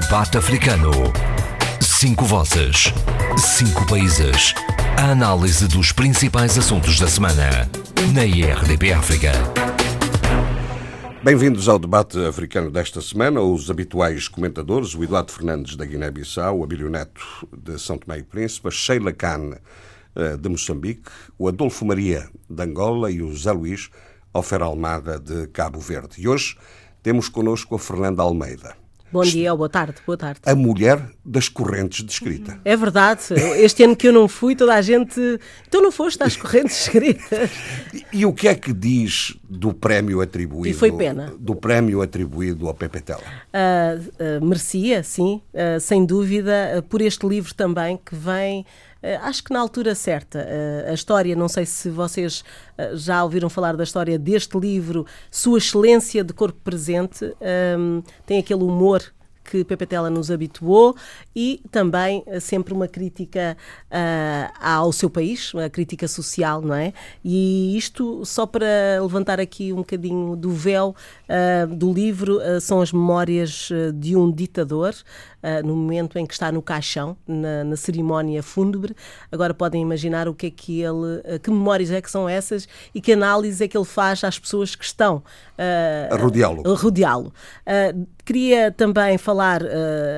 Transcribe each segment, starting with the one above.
Debate Africano. Cinco vozes. Cinco países. A análise dos principais assuntos da semana. Na IRDP África. Bem-vindos ao debate africano desta semana. Os habituais comentadores, o Eduardo Fernandes da Guiné-Bissau, o Abílio Neto de São Tomé e Príncipe, a Sheila Khan eh, de Moçambique, o Adolfo Maria de Angola e o Zé Luís Ofer Almada de Cabo Verde. E hoje temos connosco a Fernanda Almeida. Bom dia ou boa tarde, boa tarde. A mulher das correntes de escrita. É verdade, este ano que eu não fui, toda a gente. Então não foste às correntes escritas. E, e o que é que diz do prémio atribuído? E foi pena. Do prémio atribuído ao Pepe Tela? Uh, uh, merecia, sim, uh, sem dúvida, por este livro também que vem. Acho que na altura certa. A história, não sei se vocês já ouviram falar da história deste livro, Sua Excelência de Corpo Presente, tem aquele humor que Pepe Tela nos habituou e também eh, sempre uma crítica uh, ao seu país, uma crítica social, não é? E isto só para levantar aqui um bocadinho do véu uh, do livro uh, são as memórias de um ditador no momento em que está no caixão, na, na, cerimónia fúnebre. Agora podem imaginar o que é que ele, que memórias é que são essas e que análise é que ele faz às pessoas que estão a rodeá-lo. rodeá-lo. queria também falar,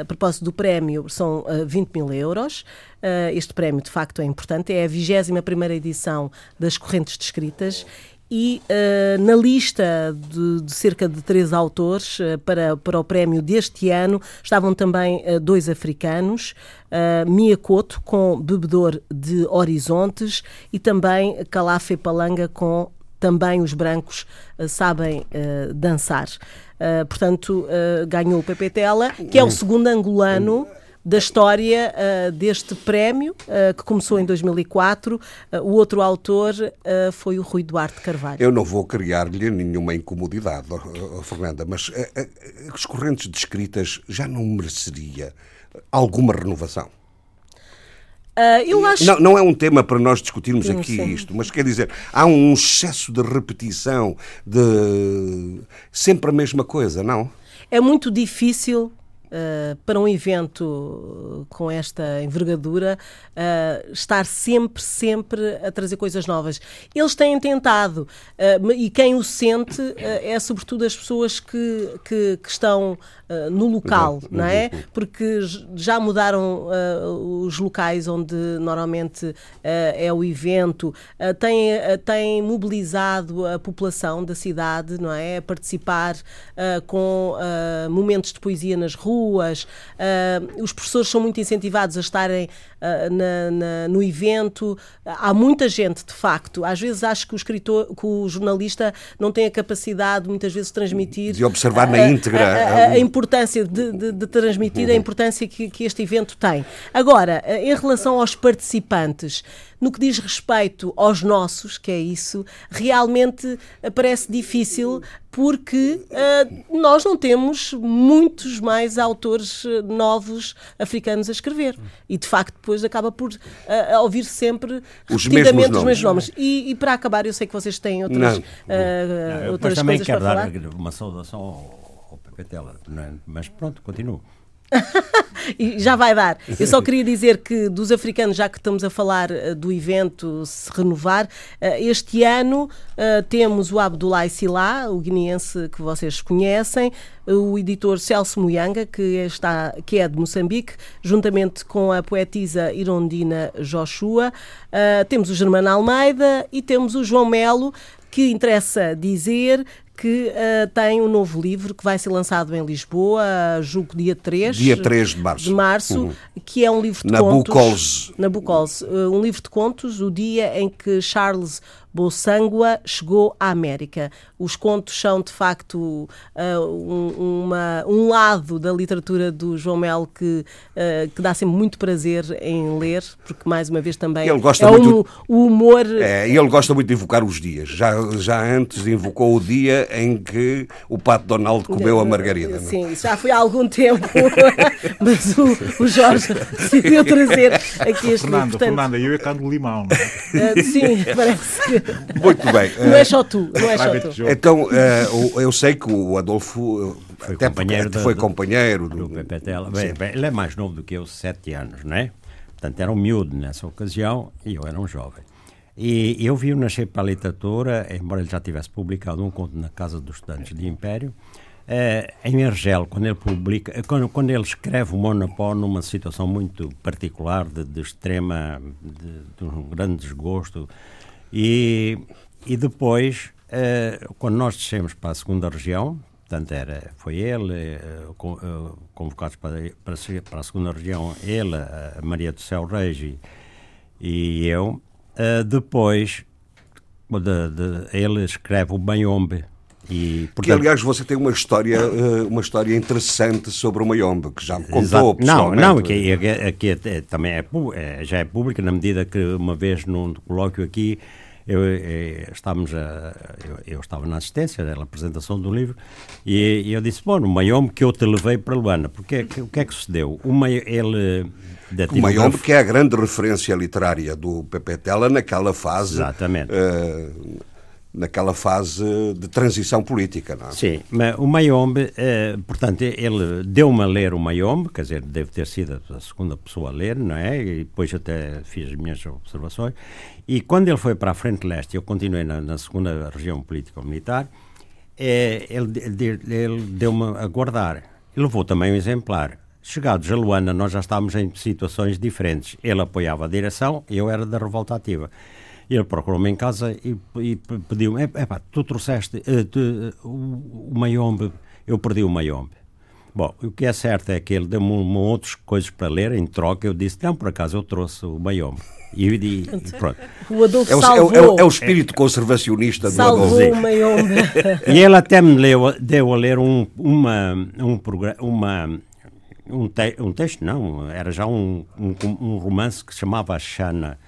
a propósito do prémio, são uh, 20 mil euros. Uh, este prémio, de facto, é importante. É a 21 edição das correntes descritas e uh, na lista de, de, cerca de três autores uh, para, para o prémio deste ano estavam também uh, dois africanos, uh, Mia Couto com Bebedor de Horizontes e também Calafe Palanga com Também os Brancos Sabem Dançar. portanto, ganhou o Pepe Tela, que é o segundo angolano da história uh, deste prémio, uh, que começou em 2004. Uh, o outro autor foi o Rui Duarte Carvalho. Eu não vou criar-lhe nenhuma incomodidade, oh, oh, Fernanda, mas as correntes descritas já não mereceria alguma renovação? Uh, eu acho... não, não é um tema para nós discutirmos aqui sim. isto, mas quer dizer, há um excesso de repetição, de sempre a mesma coisa, não? É muito difícil Uh, para um evento com esta envergadura, uh, estar sempre, sempre a trazer coisas novas. Eles têm tentado, uh, e quem o sente é sobretudo as pessoas que, que, que estão no local, não é? Porque já mudaram os locais onde normalmente é o evento, têm, têm mobilizado a população da cidade, não é? A participar com momentos de poesia nas ruas ruas, uh, os professores são muito incentivados a estarem uh, na, na, no evento. Há muita gente, de facto. Às vezes acho que o escritor, que o jornalista não tem a capacidade, muitas vezes, de transmitir. De observar na íntegra. A, a, a importância de, de, de transmitir a importância que, que este evento tem. Agora, em relação aos participantes, no que diz respeito aos nossos, que é isso, realmente parece difícil porque uh, nós não temos muitos mais autores ah, novos africanos a escrever. E de facto depois acaba por uh, ouvir sempre os repetidamente mesmos os mesmos nomes. E, e, para acabar, eu sei que vocês têm outras, uh, não, outras também coisas quero para dar falar. uma saudação ao, ao Pepe Tela, é? mas pronto, continuo. e já vai dar. Eu só queria dizer que dos africanos, já que estamos a falar uh, do evento se renovar, uh, este ano uh, temos o Abdoulaye Sila, o guineense que vocês conhecem, o editor Celso Muyanga, que, está, que é de Moçambique, juntamente com a poetisa Irondina Joshua. temos o Germano Almeida e temos o João Melo, que interessa dizer que uh, tem um novo livro que vai ser lançado em Lisboa, julgo dia 3, dia 3 de março, de março uhum. que é um livro de contos. Bucols. Na Bucols. Uh, um livro de contos, o dia em que Charles Bolsangua chegou à América. Os contos são, de facto, uh, um, uma, um lado da literatura do João Melo que, uh, que dá sempre muito prazer em ler, porque, mais uma vez, também ele gosta é muito, um, o humor... É, ele gosta muito de invocar os dias. Já, já antes invocou o dia em que o Pato Donald comeu a margarida. É? Sim, já foi há algum tempo, mas o, o Jorge decidiu trazer aqui este Fernando, livro. Portanto, Fernando, eu é cano limão, não é? Uh, sim, parece que... Muito bem. Não é só tu, não é só tu. Então, uh, eu sei que o Adolfo foi Até companheiro, foi companheiro do, do Pepe Tela. Bem, bem, ele é mais novo do que eu, sete anos, não é? Portanto, era um miúdo nessa ocasião e eu era um jovem. E eu vi-o nascer para a literatura, embora ele já tivesse publicado um conto na Casa dos Estudantes de Império, eh, em Argel, quando ele publica, quando, quando ele escreve o Monopó numa situação muito particular, de, de extrema, de, de, um grande desgosto, e, e depois, eh, quando nós descemos para a segunda região, portanto era, foi ele, eh, convocados para, para, para, a segunda região, ele, a Maria do Céu Reis e, e eu, Uh, depois, de, de, ele escreve o Mayombe. E, portanto, que, aliás, você tem uma história, uh, uma história interessante sobre o Mayombe, que já me contou Não, não, que, que, que também é, é, já é pública, na medida que uma vez num colóquio aqui eu, eu, eh, estávamos a, eu, eu, estava na assistência da apresentação do livro e, e eu disse, bom, o Mayombe que eu te levei para Luana, porque o que é que sucedeu? Uma, ele o Mayombe, que é a grande referência literária do Pepe Tela naquela fase. Exatamente. Uh, naquela fase de transição política, não é? Sim, mas o Mayombe, uh, portanto, ele deu-me a ler o Mayombe, quer dizer, deve ter sido a segunda pessoa a ler, não é? E depois até fiz as minhas observações. E quando ele foi para a Frente Leste, eu continuei na, na segunda região político-militar, eh, ele, ele, deu-me a guardar. Ele levou também um exemplar Chegados a Luana, nós já estávamos em situações diferentes. Ele apoiava a direção, eu era da revolta ativa. Ele procurou-me em casa e, e pediu-me: epá, tu trouxeste uh, tu, uh, o, o Mayombe, eu perdi o Mayombe. Bom, o que é certo é que ele deu-me outras coisas para ler em troca. Eu disse: não, por acaso eu trouxe o Mayombe. E, e, e pronto. O Adolfo é o, salvou. É o, é o espírito conservacionista do Adolfo. Salvou o Mayombe. e ele até me leu, deu a ler um, uma, um, uma, um, te um texto, não, era já um, um, um, romance que se chamava A Xana,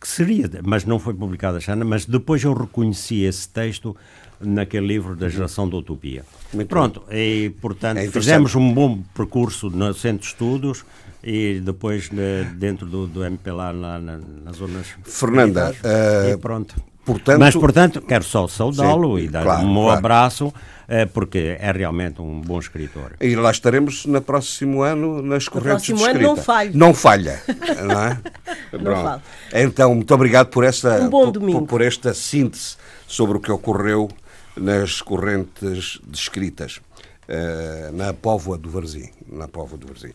que seria, mas não foi publicado A Xana, mas depois eu reconheci esse texto naquele livro da geração da utopia. Muito Pronto, bom. e portanto é fizemos um bom percurso no Centro de Estudos e depois dentro do, do MPLA na, na, nas zonas... Fernanda, uh, pronto. Portanto, Mas, portanto, quero só saudá-lo e dar claro, um claro. abraço, eh, porque é realmente um bom escritor. E lá estaremos no próximo ano nas correntes no próximo de escrita. ano não falha. Não falha, não é? não Então, muito obrigado por esta, um bom por, por, esta síntese sobre o que ocorreu nas correntes descritas uh, na Póvoa do Varzim. Na Póvoa do Varzim.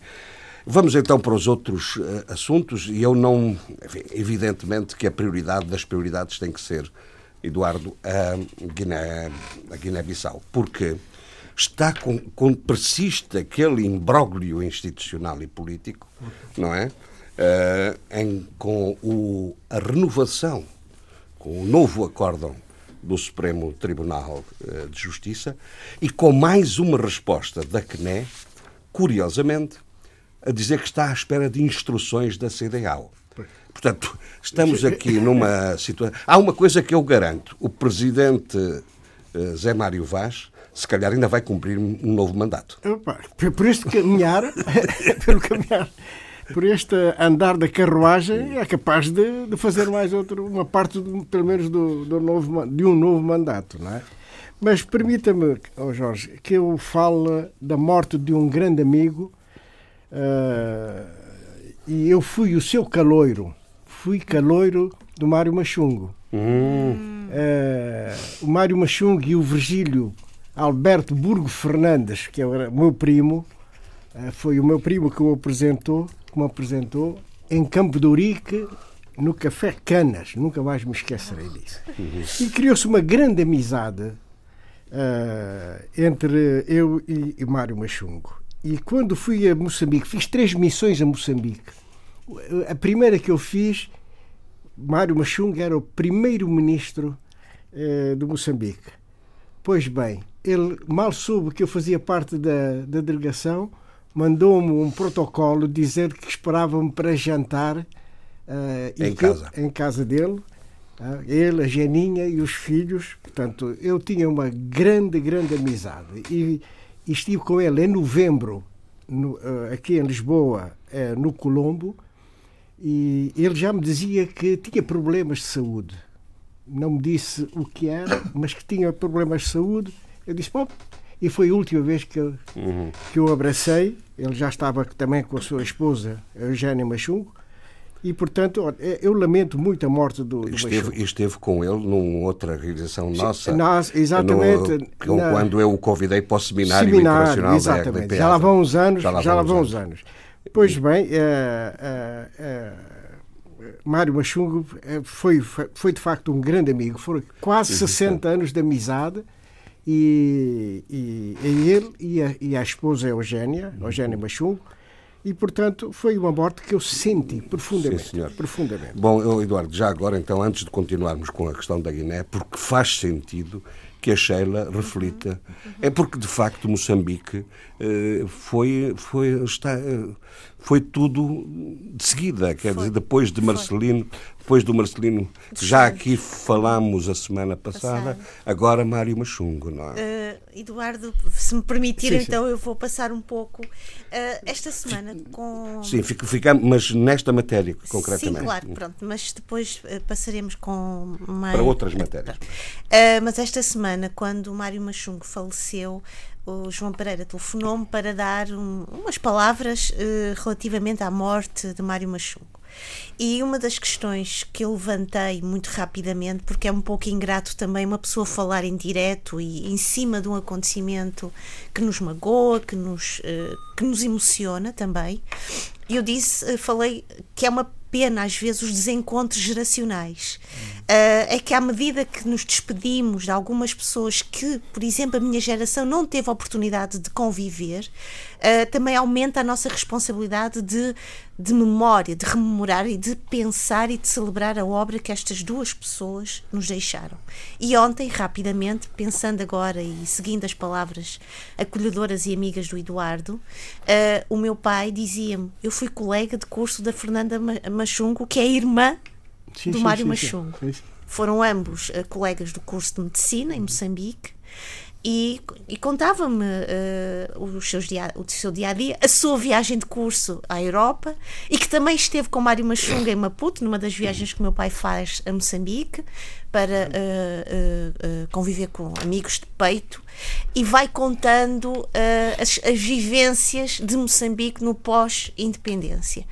Vamos então para os outros uh, assuntos e eu não. Enfim, evidentemente que a prioridade das prioridades tem que ser, Eduardo, a Guiné, a Guiné-Bissau, porque está com, com, persiste aquele imbróglio institucional e político, não é? Uh, em, com o, a renovação, com o novo acórdão do Supremo Tribunal uh, de Justiça e com mais uma resposta da CNE, curiosamente, a dizer que está à espera de instruções da CDAO. Portanto, estamos aqui numa situação. Há uma coisa que eu garanto: o presidente uh, Zé Mário Vaz, se calhar, ainda vai cumprir um novo mandato. Por este caminhar, pelo caminhar, por este andar da carruagem, é capaz de, de fazer mais outro, uma parte, pelo menos, do, do novo, de um novo mandato, não é? Mas permita-me, oh Jorge, que eu fale da morte de um grande amigo e eu fui o seu caloiro, fui caloiro do Mário Machungo. Hum. Uh, o Mário Machungo e o Virgílio Alberto Burgo Fernandes, que é o meu primo, uh, foi o meu primo que o apresentou, que me apresentou em Campo de Urique, no Café Canas, nunca mais me esquecerei disso. Uhum. E criou-se uma grande amizade uh, entre eu e, e Mário Machungo. E quando fui a Moçambique, fiz três missões a Moçambique. A primeira que eu fiz, Mário Machung era o primeiro-ministro eh, de Moçambique. Pois bem, ele mal soube que eu fazia parte da, da delegação, mandou-me um protocolo dizer que esperava-me para jantar eh, em, casa. em casa dele. Uh, ele, a Geninha e os filhos. Portanto, eu tinha uma grande, grande amizade. E e estive com ele em novembro, no, eh, aqui em Lisboa, eh, no Colombo, e ele já me dizia que tinha problemas de saúde. Não me disse o que era, mas que tinha problemas de saúde. Eu disse: Bom, e foi a última vez que eu, uhum. que eu abracei. Ele já estava também com a sua esposa, Eugénia Machungo, e, portanto, é, eu lamento muito a morte do, do esteve, esteve com ele numa outra realização nossa. Nós, exatamente. No, na, quando eu o convidei para o Seminário, seminário Internacional exatamente. da RDP. Já lá vão uns anos. Já lá, já lá vão uns anos. anos. Pois bem, é, é, é, Mário Machungo foi, foi de facto um grande amigo. Foram quase 60 anos de amizade. E, e, e ele e a, e a esposa Eugénia, Eugénia Machungo, e, portanto, foi uma morte que eu senti profundamente. Sim, senhor. profundamente. Bom, Eduardo, já agora, então, antes de continuarmos com a questão da Guiné, porque faz sentido que a Sheila reflita. É porque, de facto, Moçambique eh, foi, foi, está, eh, foi tudo de seguida. Quer foi. dizer, depois de Marcelino, depois do Marcelino, que já aqui falámos a semana passada, Passado. agora Mário Machungo, não é? Uh, Eduardo, se me permitir, sim, então sim. eu vou passar um pouco uh, esta semana com. Sim, fica, fica, mas nesta matéria, concretamente. Sim, claro, pronto, mas depois uh, passaremos com mais. Para outras matérias. mas esta semana, quando o Mário Machungo faleceu, o João Pereira telefonou-me para dar um, umas palavras relativamente à morte de Mário Machungo. E uma das questões que eu levantei muito rapidamente, porque é um pouco ingrato também uma pessoa falar em direto e em cima de um acontecimento que nos magoa, que nos, uh, que nos emociona também, eu disse, uh, falei que é uma pena às vezes os desencontros geracionais. Uh, é que à medida que nos despedimos de algumas pessoas que, por exemplo, a minha geração não teve oportunidade de conviver, uh, também aumenta a nossa responsabilidade de, de memória, de rememorar e de pensar e de celebrar a obra que estas duas pessoas nos deixaram. E ontem, rapidamente, pensando agora e seguindo as palavras acolhedoras e amigas do Eduardo, uh, o meu pai dizia-me: Eu fui colega de curso da Fernanda Machungo, que é irmã sim, do sim, Mário sim, Machungo. Foram ambos uh, colegas do curso de medicina em Moçambique e, e contava-me uh, o seu dia a dia, a sua viagem de curso à Europa e que também esteve com Mário Machunga em Maputo, numa das viagens que o meu pai faz a Moçambique, para uh, uh, conviver com amigos de peito e vai contando as, as vivências de Moçambique no pós-independência.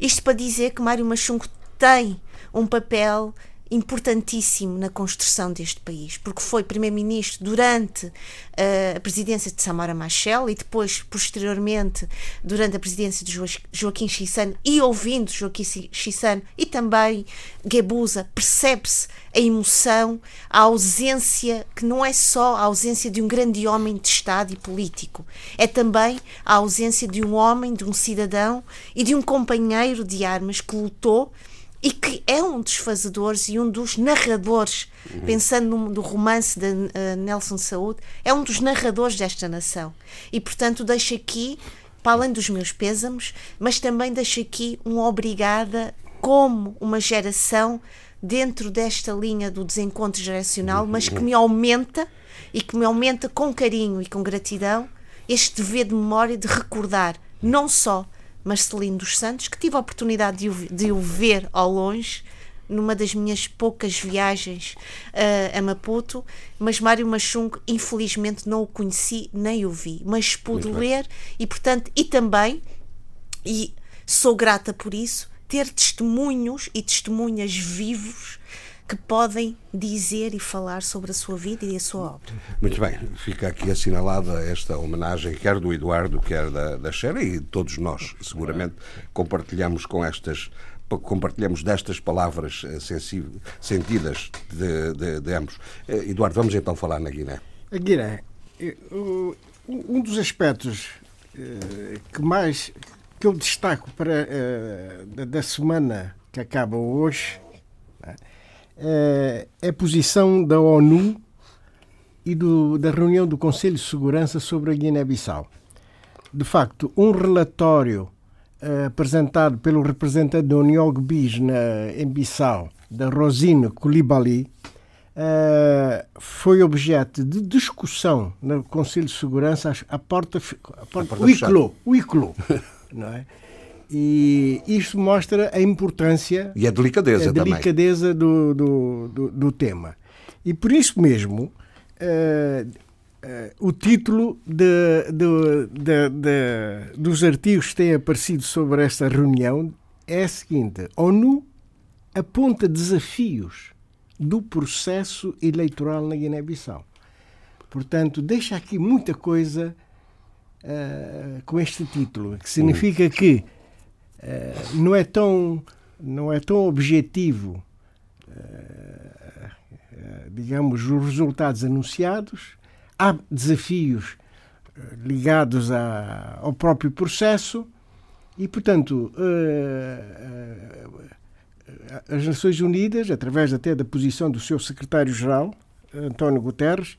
Isto para dizer que Mário Machungo tem um papel importantíssimo na construção deste país, porque foi primeiro-ministro durante uh, a presidência de Samara Machel e depois, posteriormente, durante a presidência de jo Joaquim Chissano e ouvindo Joaquim Chissano e também Guebuza, percebe-se a emoção, a ausência, que não é só a ausência de um grande homem de Estado e político, é também a ausência de um homem, de um cidadão e de um companheiro de armas que lutou e que é um dos fazedores e um dos narradores, uhum. pensando no, no, romance de uh, Nelson Saúde, é um dos narradores desta nação. E, portanto, deixo aqui, para além dos meus pésamos, mas também deixo aqui um obrigada como uma geração dentro desta linha do desencontro geracional, mas que me aumenta e que me aumenta com carinho e com gratidão este dever de memória de recordar não só Marcelino dos Santos, que tive a oportunidade de o, de o ver ao longe numa das minhas poucas viagens uh, a Maputo, mas Mário Machungo, infelizmente, não o conheci nem o vi, mas pude Muito ler bem. e, portanto, e também, e sou grata por isso, ter testemunhos e testemunhas vivos que podem dizer e falar sobre a sua vida e a sua obra. Muito bem, fica aqui assinalada esta homenagem, quer do Eduardo, quer da, da Xera, e todos nós, seguramente, compartilhamos com estas compartilhamos destas palavras eh, sentidas de, de, de, ambos. Eh, Eduardo, vamos então falar na Guiné. A Guiné, um dos aspectos que mais que eu destaco para da semana que acaba hoje é, é a posição da ONU e do, da reunião do Conselho de Segurança sobre a Guiné-Bissau. De facto, um relatório uh, apresentado pelo representante da União Bis na, em Bissau, da Rosine Koulibaly, uh, foi objeto de discussão no Conselho de Segurança à porta, à porta, porta o ICLO, o ICLO, não é? E isto mostra a importância e a delicadeza, a delicadeza do, do, do, do, tema. E por isso mesmo, uh, o título de, de, de, dos artigos que têm aparecido sobre esta reunião é a seguinte: ONU aponta desafios do processo eleitoral na Guiné-Bissau. Portanto, deixa aqui muita coisa uh, com este título, que significa que uh, não é tão não é tão objetivo, uh, digamos, os resultados anunciados. Há desafios ligados a, ao próprio processo e, portanto, as Nações Unidas, através até da posição do seu secretário-geral, António Guterres,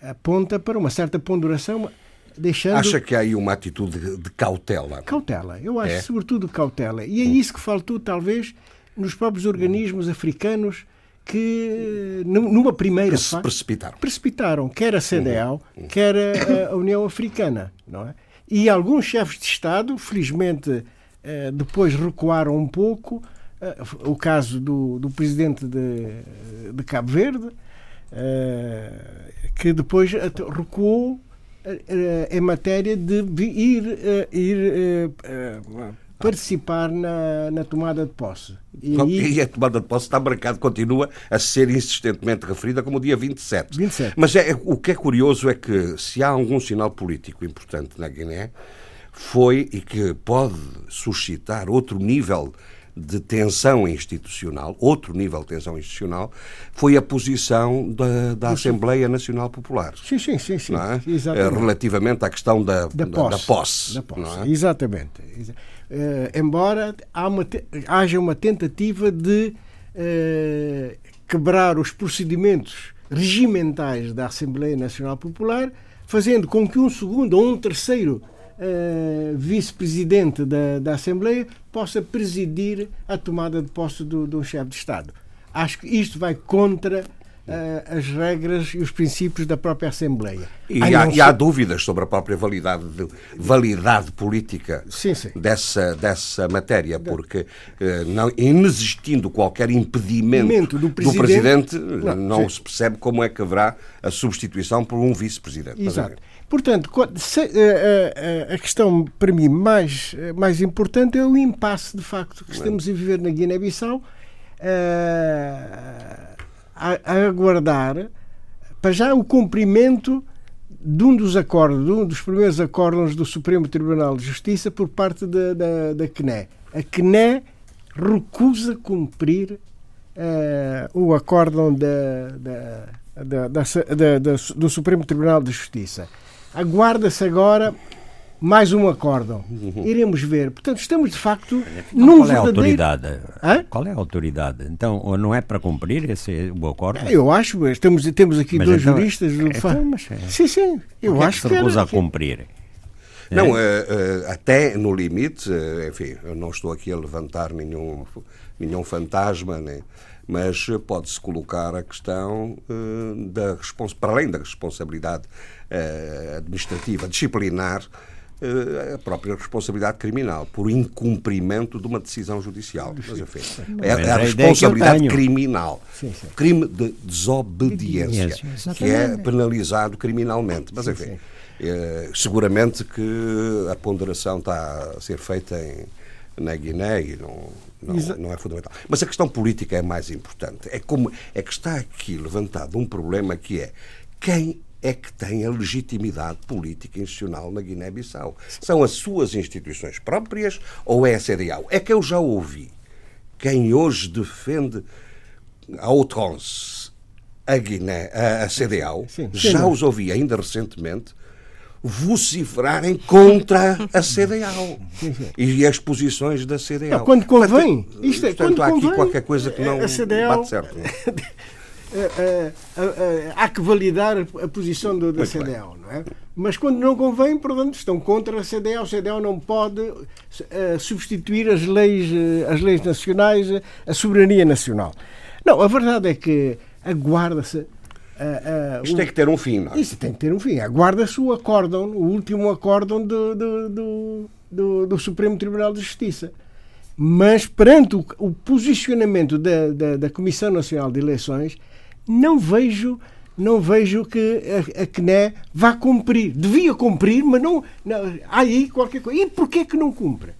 aponta para uma certa ponderação, deixando... Acha que há aí uma atitude de cautela? Cautela, eu acho é. sobretudo cautela. E é isso que faltou, talvez, nos próprios organismos africanos que, numa primeira que se precipitaram. Precipitaram, quer a CDAO, uhum. quer a, a, União Africana. Não é? E alguns chefes de Estado, felizmente, eh, depois recuaram um pouco. Eh, o caso do, do presidente de, de Cabo Verde, eh, que depois recuou em matéria de ir, eh, ir participar na, na, tomada de posse. E, e, a tomada de posse está marcada, continua a ser insistentemente referida como o dia 27. 27. Mas é, o que é curioso é que se há algum sinal político importante na Guiné, foi e que pode suscitar outro nível de tensão institucional, outro nível de tensão institucional, foi a posição da, da Assembleia Nacional Popular. Sim, sim, sim. sim é? Relativamente à questão da, da, posse. Da posse, da posse. É? Exatamente. Uh, embora uma, haja uma tentativa de uh, quebrar os procedimentos regimentais da Assembleia Nacional Popular, fazendo com que um segundo ou um terceiro uh, vice-presidente da, da Assembleia possa presidir a tomada de posse do, do chefe de Estado. Acho que isto vai contra uh, as regras e os princípios da própria Assembleia. E, há, e há, dúvidas sobre a própria validade, de, validade política sim, sim. Dessa, dessa matéria, porque uh, não, inexistindo qualquer impedimento do presidente, do presidente não, não se percebe como é que haverá a substituição por um vice-presidente. Exato. Portanto, eh, eh, eh, a questão para mim mais, mais importante é o impasse de facto que estamos a viver na Guiné-Bissau a, aguardar para já o cumprimento de um dos acordos, de um dos primeiros acordos do Supremo Tribunal de Justiça por parte da, da, da CNE. A CNE recusa cumprir uh, o acórdão da, da, da, do Supremo Tribunal de Justiça. Aguarda-se agora mais um acórdão. Uhum. Iremos ver. Portanto, estamos de facto então, num qual verdadeiro... é a autoridade? Hã? Qual é a autoridade? Então, não é para cumprir esse o acordo? Eu acho, estamos, temos aqui mas dois então, juristas. Então, mas, é. sim, sim. Eu que acho é que se recusa a cumprir. Não, é? uh, uh, até no limite, uh, enfim, eu não estou aqui a levantar nenhum, nenhum fantasma, nem, mas pode-se colocar a questão da para além da responsabilidade administrativa, disciplinar, a própria responsabilidade criminal por incumprimento de uma decisão judicial. Mas, enfim, é, é a responsabilidade criminal. Sim, sim. Crime de desobediência, que é penalizado criminalmente. Mas, enfim, é, seguramente que a ponderação está a ser feita em, na Guiné e não, não, não, é fundamental. Mas a questão política é mais importante. É, como, é que está aqui levantado um problema que é quem é que tem a legitimidade política institucional na Guiné-Bissau? São as suas instituições próprias ou é a CDAO? É que eu já ouvi quem hoje defende a outrance, a Guiné, a, a CDAO, sim, sim, já sim. os ouvi ainda recentemente vociferarem contra a CDAO e as posições da CDAO. Não, quando convém. Portanto, Isto é, portanto, quando há convém, aqui qualquer coisa que não CDAO, bate certo. É, é, há que validar a posição do, da Muito CDAO, não é? Mas quando não convém, portanto, estão contra a CDAO. A CDAO não pode substituir as leis, as leis nacionais, a soberania nacional. Não, a verdade é que aguarda-se Uh, uh, Isto o... tem que ter um fim, não é? Isto tem que ter um fim. Aguarda-se o acórdão, o último acórdão do, do, do, do, do Supremo Tribunal de Justiça. Mas perante o, o posicionamento da, da, da, Comissão Nacional de Eleições, não vejo não vejo que a, a CNE vá cumprir. Devia cumprir, mas não, não há aí qualquer coisa. E porquê que não cumpre?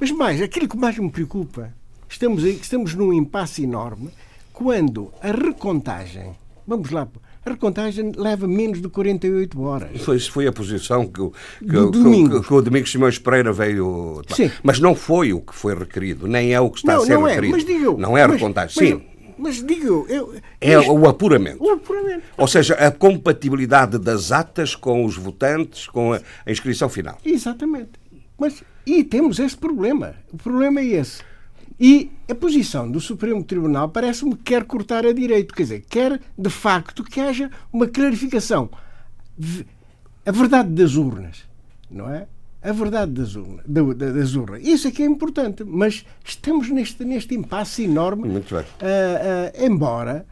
Mas mais, aquilo que mais me preocupa, estamos, aí, estamos num impasse enorme quando a recontagem, vamos lá, a recontagem leva menos de 48 horas. Foi, foi a posição que, o- que, o- que, o- que o Domingos Simões Pereira veio. Sim. Mas não foi o que foi requerido, nem é o que está a ser não é, requerido. mas digo não é mas- recontagem, mas- sim. Mas digo eu. É isto- o apuramento. o apuramento. Ou seja, a compatibilidade das atas com os votantes, com a, a inscrição final. Exatamente. Mas, e temos esse problema. O problema é esse. E a posição do Supremo Tribunal parece-me que quer cortar a direito. Quer dizer, quer de facto que haja uma clarificação. A verdade das urnas, não é? A verdade das da- da- Das urnas. Isso é que é importante. Mas estamos neste, neste impasse enorme. Muito bem. Ah, ah, embora,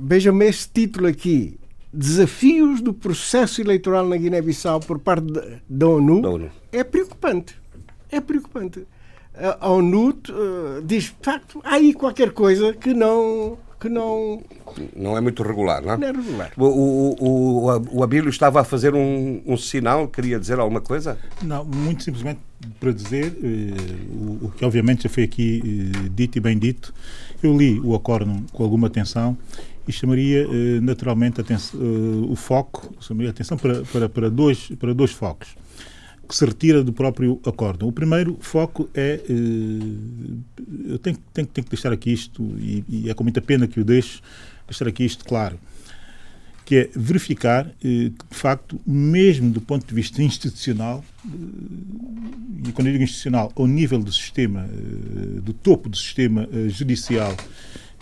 vejam-me este título aqui: Desafios do processo eleitoral na Guiné-Bissau por parte da, da ONU, Da ONU. é preocupante. É preocupante. A a ONU ah, diz, de facto, há aí qualquer coisa que não, que não, Não é muito regular, não é? não é regular. O, o, o, o Abílio estava a fazer um, um sinal, queria dizer alguma coisa? Não, muito simplesmente para dizer eh, o, o que obviamente já foi aqui eh, dito e bem dito. Eu li o acórdão com alguma atenção e chamaria eh, naturalmente aten- eh, o foco, chamaria atenção para, para, para, dois, para dois focos que se retira do próprio acórdão. O primeiro foco é. eh, eu tenho, tenho, tenho que deixar aqui isto, e, e é com muita pena que o deixo, deixar aqui isto claro que é verificar eh, que, de facto, mesmo do ponto de vista institucional, eh, e quando eu digo institucional, ao nível do sistema, do topo do sistema judicial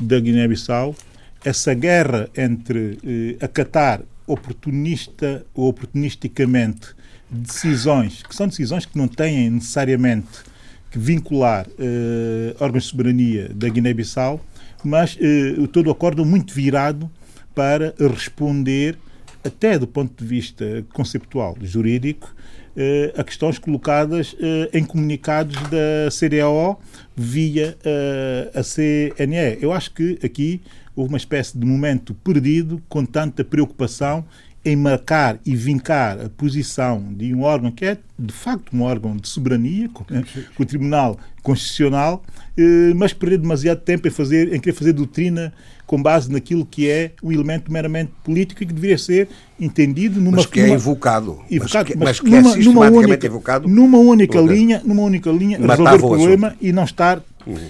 da Guiné-Bissau, essa guerra entre acatar oportunista ou oportunisticamente decisões, que são decisões que não têm necessariamente que vincular eh, órgãos de soberania da Guiné-Bissau, mas eh, todo o acordo muito virado para responder, até do ponto de vista conceptual, jurídico, eh, a questões colocadas eh, em comunicados da CDAO via a CNE. Eu acho que aqui houve uma espécie de momento perdido com tanta preocupação em marcar e vincar a posição de um órgão que é, de facto, um órgão de soberania, com, com o Tribunal Constitucional, eh, mas perder demasiado tempo em, fazer, em querer fazer doutrina com base naquilo que é um elemento meramente político e que deveria ser entendido numa Mas que é numa- invocado. Mas que, mas mas que é numa, numa sistematicamente única, evocado. numa única linha, numa única linha, resolver o problema e não estar,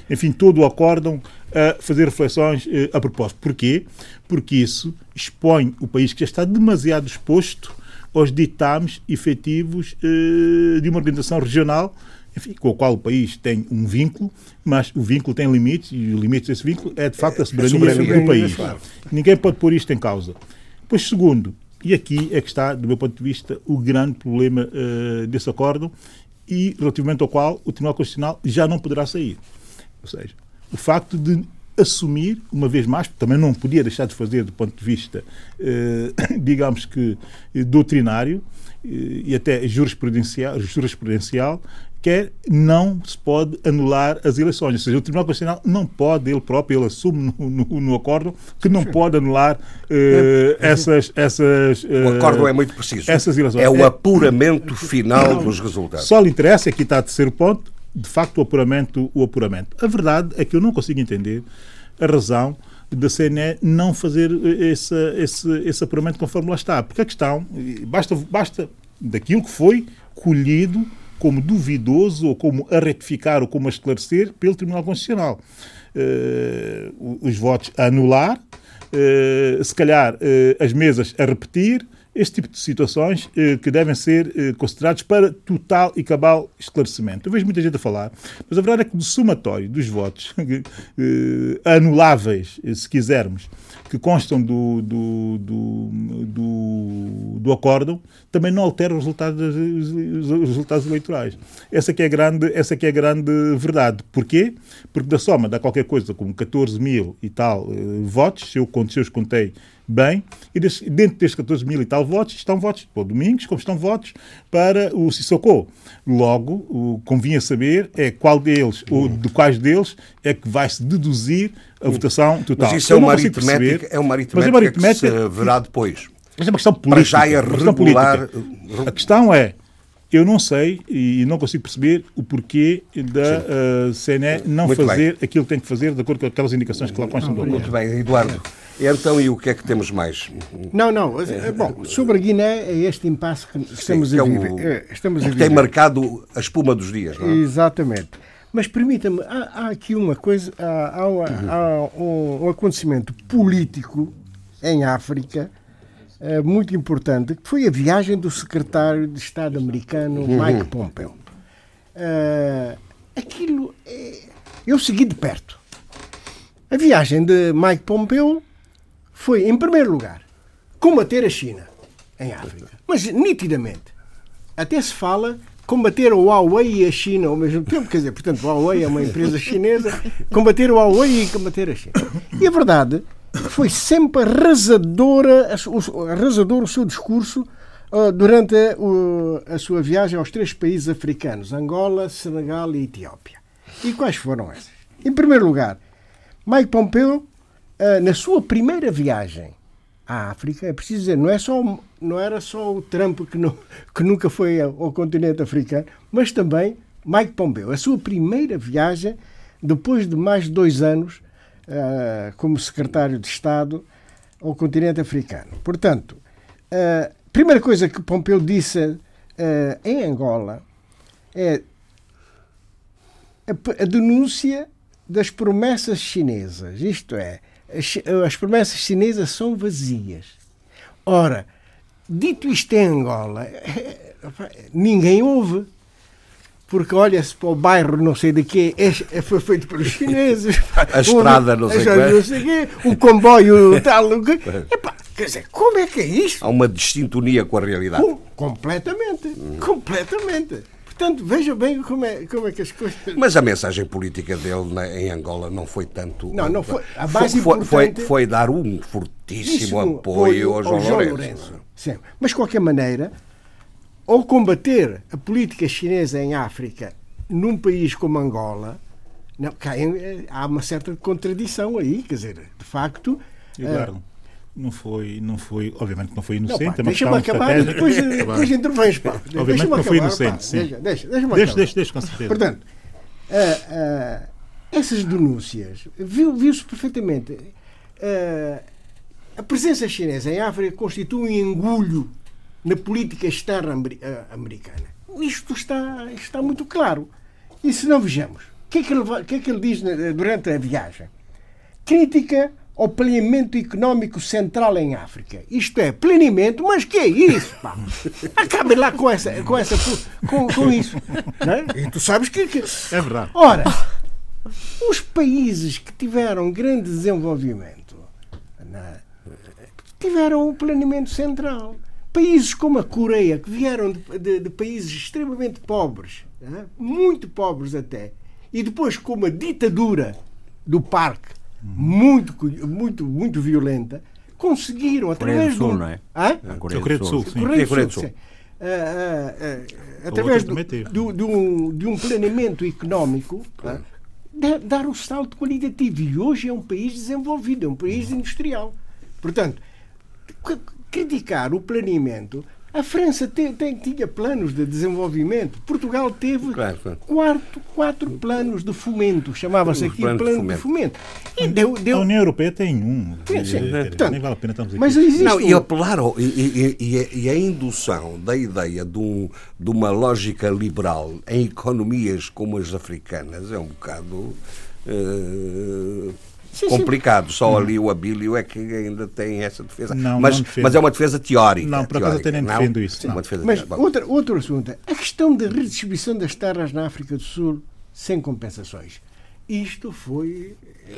enfim, todo o acórdão a fazer reflexões eh, a propósito. Porquê? Porque isso expõe o país que já está demasiado exposto aos ditames efetivos eh, de uma organização regional enfim, com a qual o país tem um vínculo, mas o vínculo tem limites e o limite desse vínculo é, de facto, a soberania, soberania, do país. claro. Ninguém pode pôr isto em causa. Pois, segundo, e aqui é que está, do meu ponto de vista, o grande problema eh, desse acórdão e relativamente ao qual o Tribunal Constitucional já não poderá sair. Ou seja, o facto de assumir, uma vez mais, também não podia deixar de fazer do ponto de vista, eh, digamos que, eh, doutrinário eh, e até jurisprudencial, jurisprudencial, que é não se pode anular as eleições. Ou seja, o Tribunal Constitucional não pode, ele próprio, ele assume no, no, no acordo que não pode anular eh, essas. essas O eh, acordo é muito preciso. essas eleições. É o É- apuramento final dos resultados. só lhe interessa, aqui está o terceiro ponto, de facto o apuramento, o apuramento. A verdade é que eu não consigo entender a razão da CNE não fazer eh, esse, esse, esse apuramento conforme lá está. Porque a questão, eh, basta, basta daquilo que foi colhido como duvidoso ou como a retificar ou como a esclarecer pelo Tribunal Constitucional. Eh, os votos a anular, eh, se calhar eh, as mesas a repetir, este tipo de situações eh, que devem ser eh, considerados para total e cabal esclarecimento. Eu vejo muita gente a falar, mas a verdade é que do somatório dos votos eh, anuláveis, eh, se quisermos, que constam do, do, do, do, do acórdão, também não altera os resultados, os resultados eleitorais. Essa que é a grande, essa que é a grande verdade. Porquê? Porque da soma dá qualquer coisa como 14 mil e tal eh, votos, se eu, se eu os contei bem, e dentro destes 14 mil e tal votos estão votos para o Domingos, como estão votos para o Sissoko. Logo, o convinha saber é qual deles, ou de quais deles, é que vai-se deduzir a votação total. Mas isso é uma, aritmética, é uma aritmética, é uma aritmética que se verá depois. Mas é uma questão política. Para já é regular... A questão é, eu não sei e não consigo perceber o porquê da uh, CNE não Muito fazer bem. aquilo que tem que fazer de acordo com aquelas indicações que lá constam do Muito bem, Eduardo. Então, e o que é que temos mais? Não, não. Eh, bom, sobre a Guiné é este impasse que estamos Sim, que a viver. É o, eh, estamos a viver. tem marcado a espuma dos dias, não é? Exatamente. Mas permita-me, há, há, aqui uma coisa, há, há, uma, há um, um acontecimento político em África muito importante, que foi a viagem do secretário de Estado americano uhum. Mike Pompeo. Uh, aquilo é... eu segui de perto. A viagem de Mike Pompeo foi, em primeiro lugar, combater a China em África. Mas nitidamente. Até se fala combater o Huawei e a China ao mesmo tempo. Quer dizer, portanto, o Huawei é uma empresa chinesa, combater o Huawei e combater a China. E a verdade foi sempre arrasadora, arrasador o seu discurso uh, durante a, sua viagem aos três países africanos, Angola, Senegal e Etiópia. E quais foram essas? Em primeiro lugar, Mike Pompeo, uh, na sua primeira viagem à África, é preciso dizer, não, é só, não era só o Trump que, não, que nunca foi ao, continente africano, mas também Mike Pompeo. A sua primeira viagem, depois de mais de dois anos como secretário de Estado ao continente africano. Portanto, a uh, primeira coisa que Pompeu disse uh, em Angola é a, denúncia das promessas chinesas. Isto é, as promessas chinesas são vazias. Ora, dito isto em Angola, ninguém ouve porque olha-se para o bairro não sei de quê, é, é, foi feito pelos chineses. A estrada não sei, não sei quê, o comboio tal. Epá, quer dizer, como é que é isto? Há uma distintonia com a realidade. Com, completamente, hum. completamente. Portanto, veja bem como é, como é que as coisas. Mas a mensagem política dele na, em Angola não foi tanto. Não, não foi. A base foi, importante... foi, foi dar um fortíssimo apoio ao João, ao João Lourenço. Lourenço. Sim. Mas, de qualquer maneira, ou combater a política chinesa em África num país como Angola, não, eh, há uma certa contradição aí, quer dizer, de facto. Eduardo, uh, não foi, não foi, obviamente não foi inocente, não, pá, deixa-me acabar, depois, depois intervens, pá. Obviamente não foi inocente, pá, sim. Deixa, deixa, deixa, deixa, deixa, deixa, com certeza. Portanto, uh, essas denúncias, viu-se viu perfeitamente, a presença chinesa em África constitui um engulho na política externa eh, americana. Isto está, está muito claro. E se não vejamos, o que, é que, ele, que é que ele diz durante a viagem? Crítica ao planeamento económico central em África. Isto é, planeamento, mas que é isso? Pá? Acabe lá com, essa, com, essa, com, com isso. É? E tu sabes que, que. É verdade. Ora, os países que tiveram grande desenvolvimento é? tiveram o planeamento central. Países como a Coreia, que vieram de, de, de países extremamente pobres, né? muito pobres até, e depois com uma ditadura do parque muito, muito, muito violenta, conseguiram através do Sul, não é? Ah? A Coreia do Sul, sim. Coreia do Sul, sim. Uh, uh, uh, através do, do, de, um, de um planeamento económico, dar o salto qualitativo. E hoje é um país desenvolvido, é um país industrial. Portanto, criticar o planeamento, a França tem, tem, tinha planos de desenvolvimento. Portugal teve claro, claro. Quarto, quatro planos de fomento, chamava-se aqui plano de fomento. de fomento. E deu, deu... A União Europeia tem um. Sim, sim. Portanto, Nem vale a pena estamos aqui. Mas existe Não, um... e apelar e, e, e, a indução da ideia de, um, de uma lógica liberal em economias como as africanas é um bocado. Uh, complicado. Sim. Só hum. ali o Abílio é que ainda tem essa defesa. Não, mas, não mas é uma defesa teórica. Não, por acaso até nem defendo isso. Uma defesa mas outra, outro assunto. A questão da redistribuição das terras na África do Sul sem compensações. Isto foi.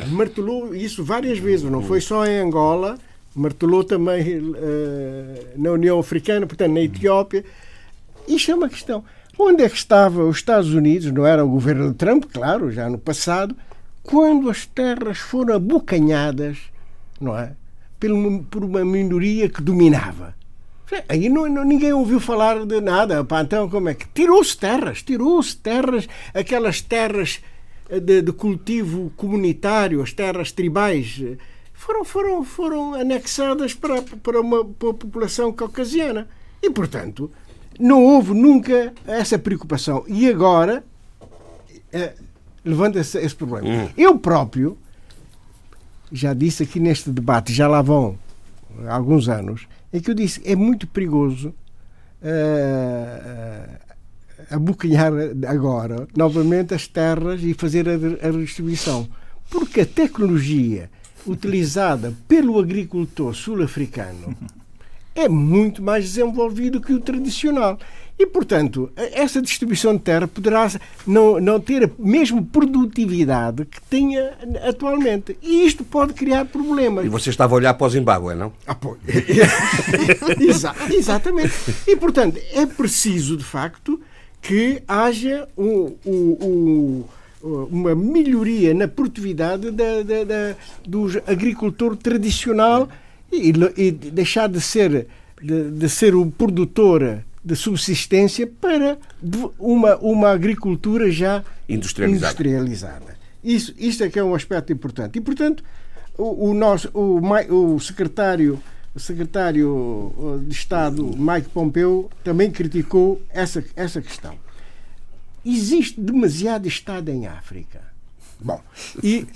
Martelou isso várias vezes, não foi só em Angola, martelou também uh, na União Africana, portanto na Etiópia. Isto é uma questão. Onde é que estava os Estados Unidos? Não era o governo de Trump, claro, já no passado, quando as terras foram abocanhadas, não é? por uma minoria que dominava. Aí não, ninguém ouviu falar de nada. Pá, então, como é que. Tirou-se terras, tirou-se terras, aquelas terras de, de, cultivo comunitário, as terras tribais, foram, foram, foram anexadas para, para, uma, para população caucasiana. E, portanto, não houve nunca essa preocupação. E agora é, levanta-se esse problema. Hum. Eu próprio, já disse aqui neste debate, já lá vão alguns anos, é que eu disse é muito perigoso uh, abocanhar agora novamente as terras e fazer a, a redistribuição. Porque a tecnologia utilizada pelo agricultor sul-africano é muito mais desenvolvido que o tradicional. E, portanto, essa distribuição de terra poderá não, não ter a mesma produtividade que tinha atualmente. E isto pode criar problemas. E você estava a olhar para o Zimbábue, não? Ah, pô. Exa exatamente. E, portanto, é preciso, de facto, que haja um, um, um, uma melhoria na produtividade da, da, da, do agricultor tradicional e, e deixar de ser, de, de ser o produtor de subsistência para uma, uma agricultura já industrializada. industrializada. Isso, isto é que é um aspecto importante. E, portanto, o, o, nosso, o, o secretário o secretário de Estado, Mike Pompeo, também criticou essa, essa questão. Existe demasiado Estado em África. Bom, e.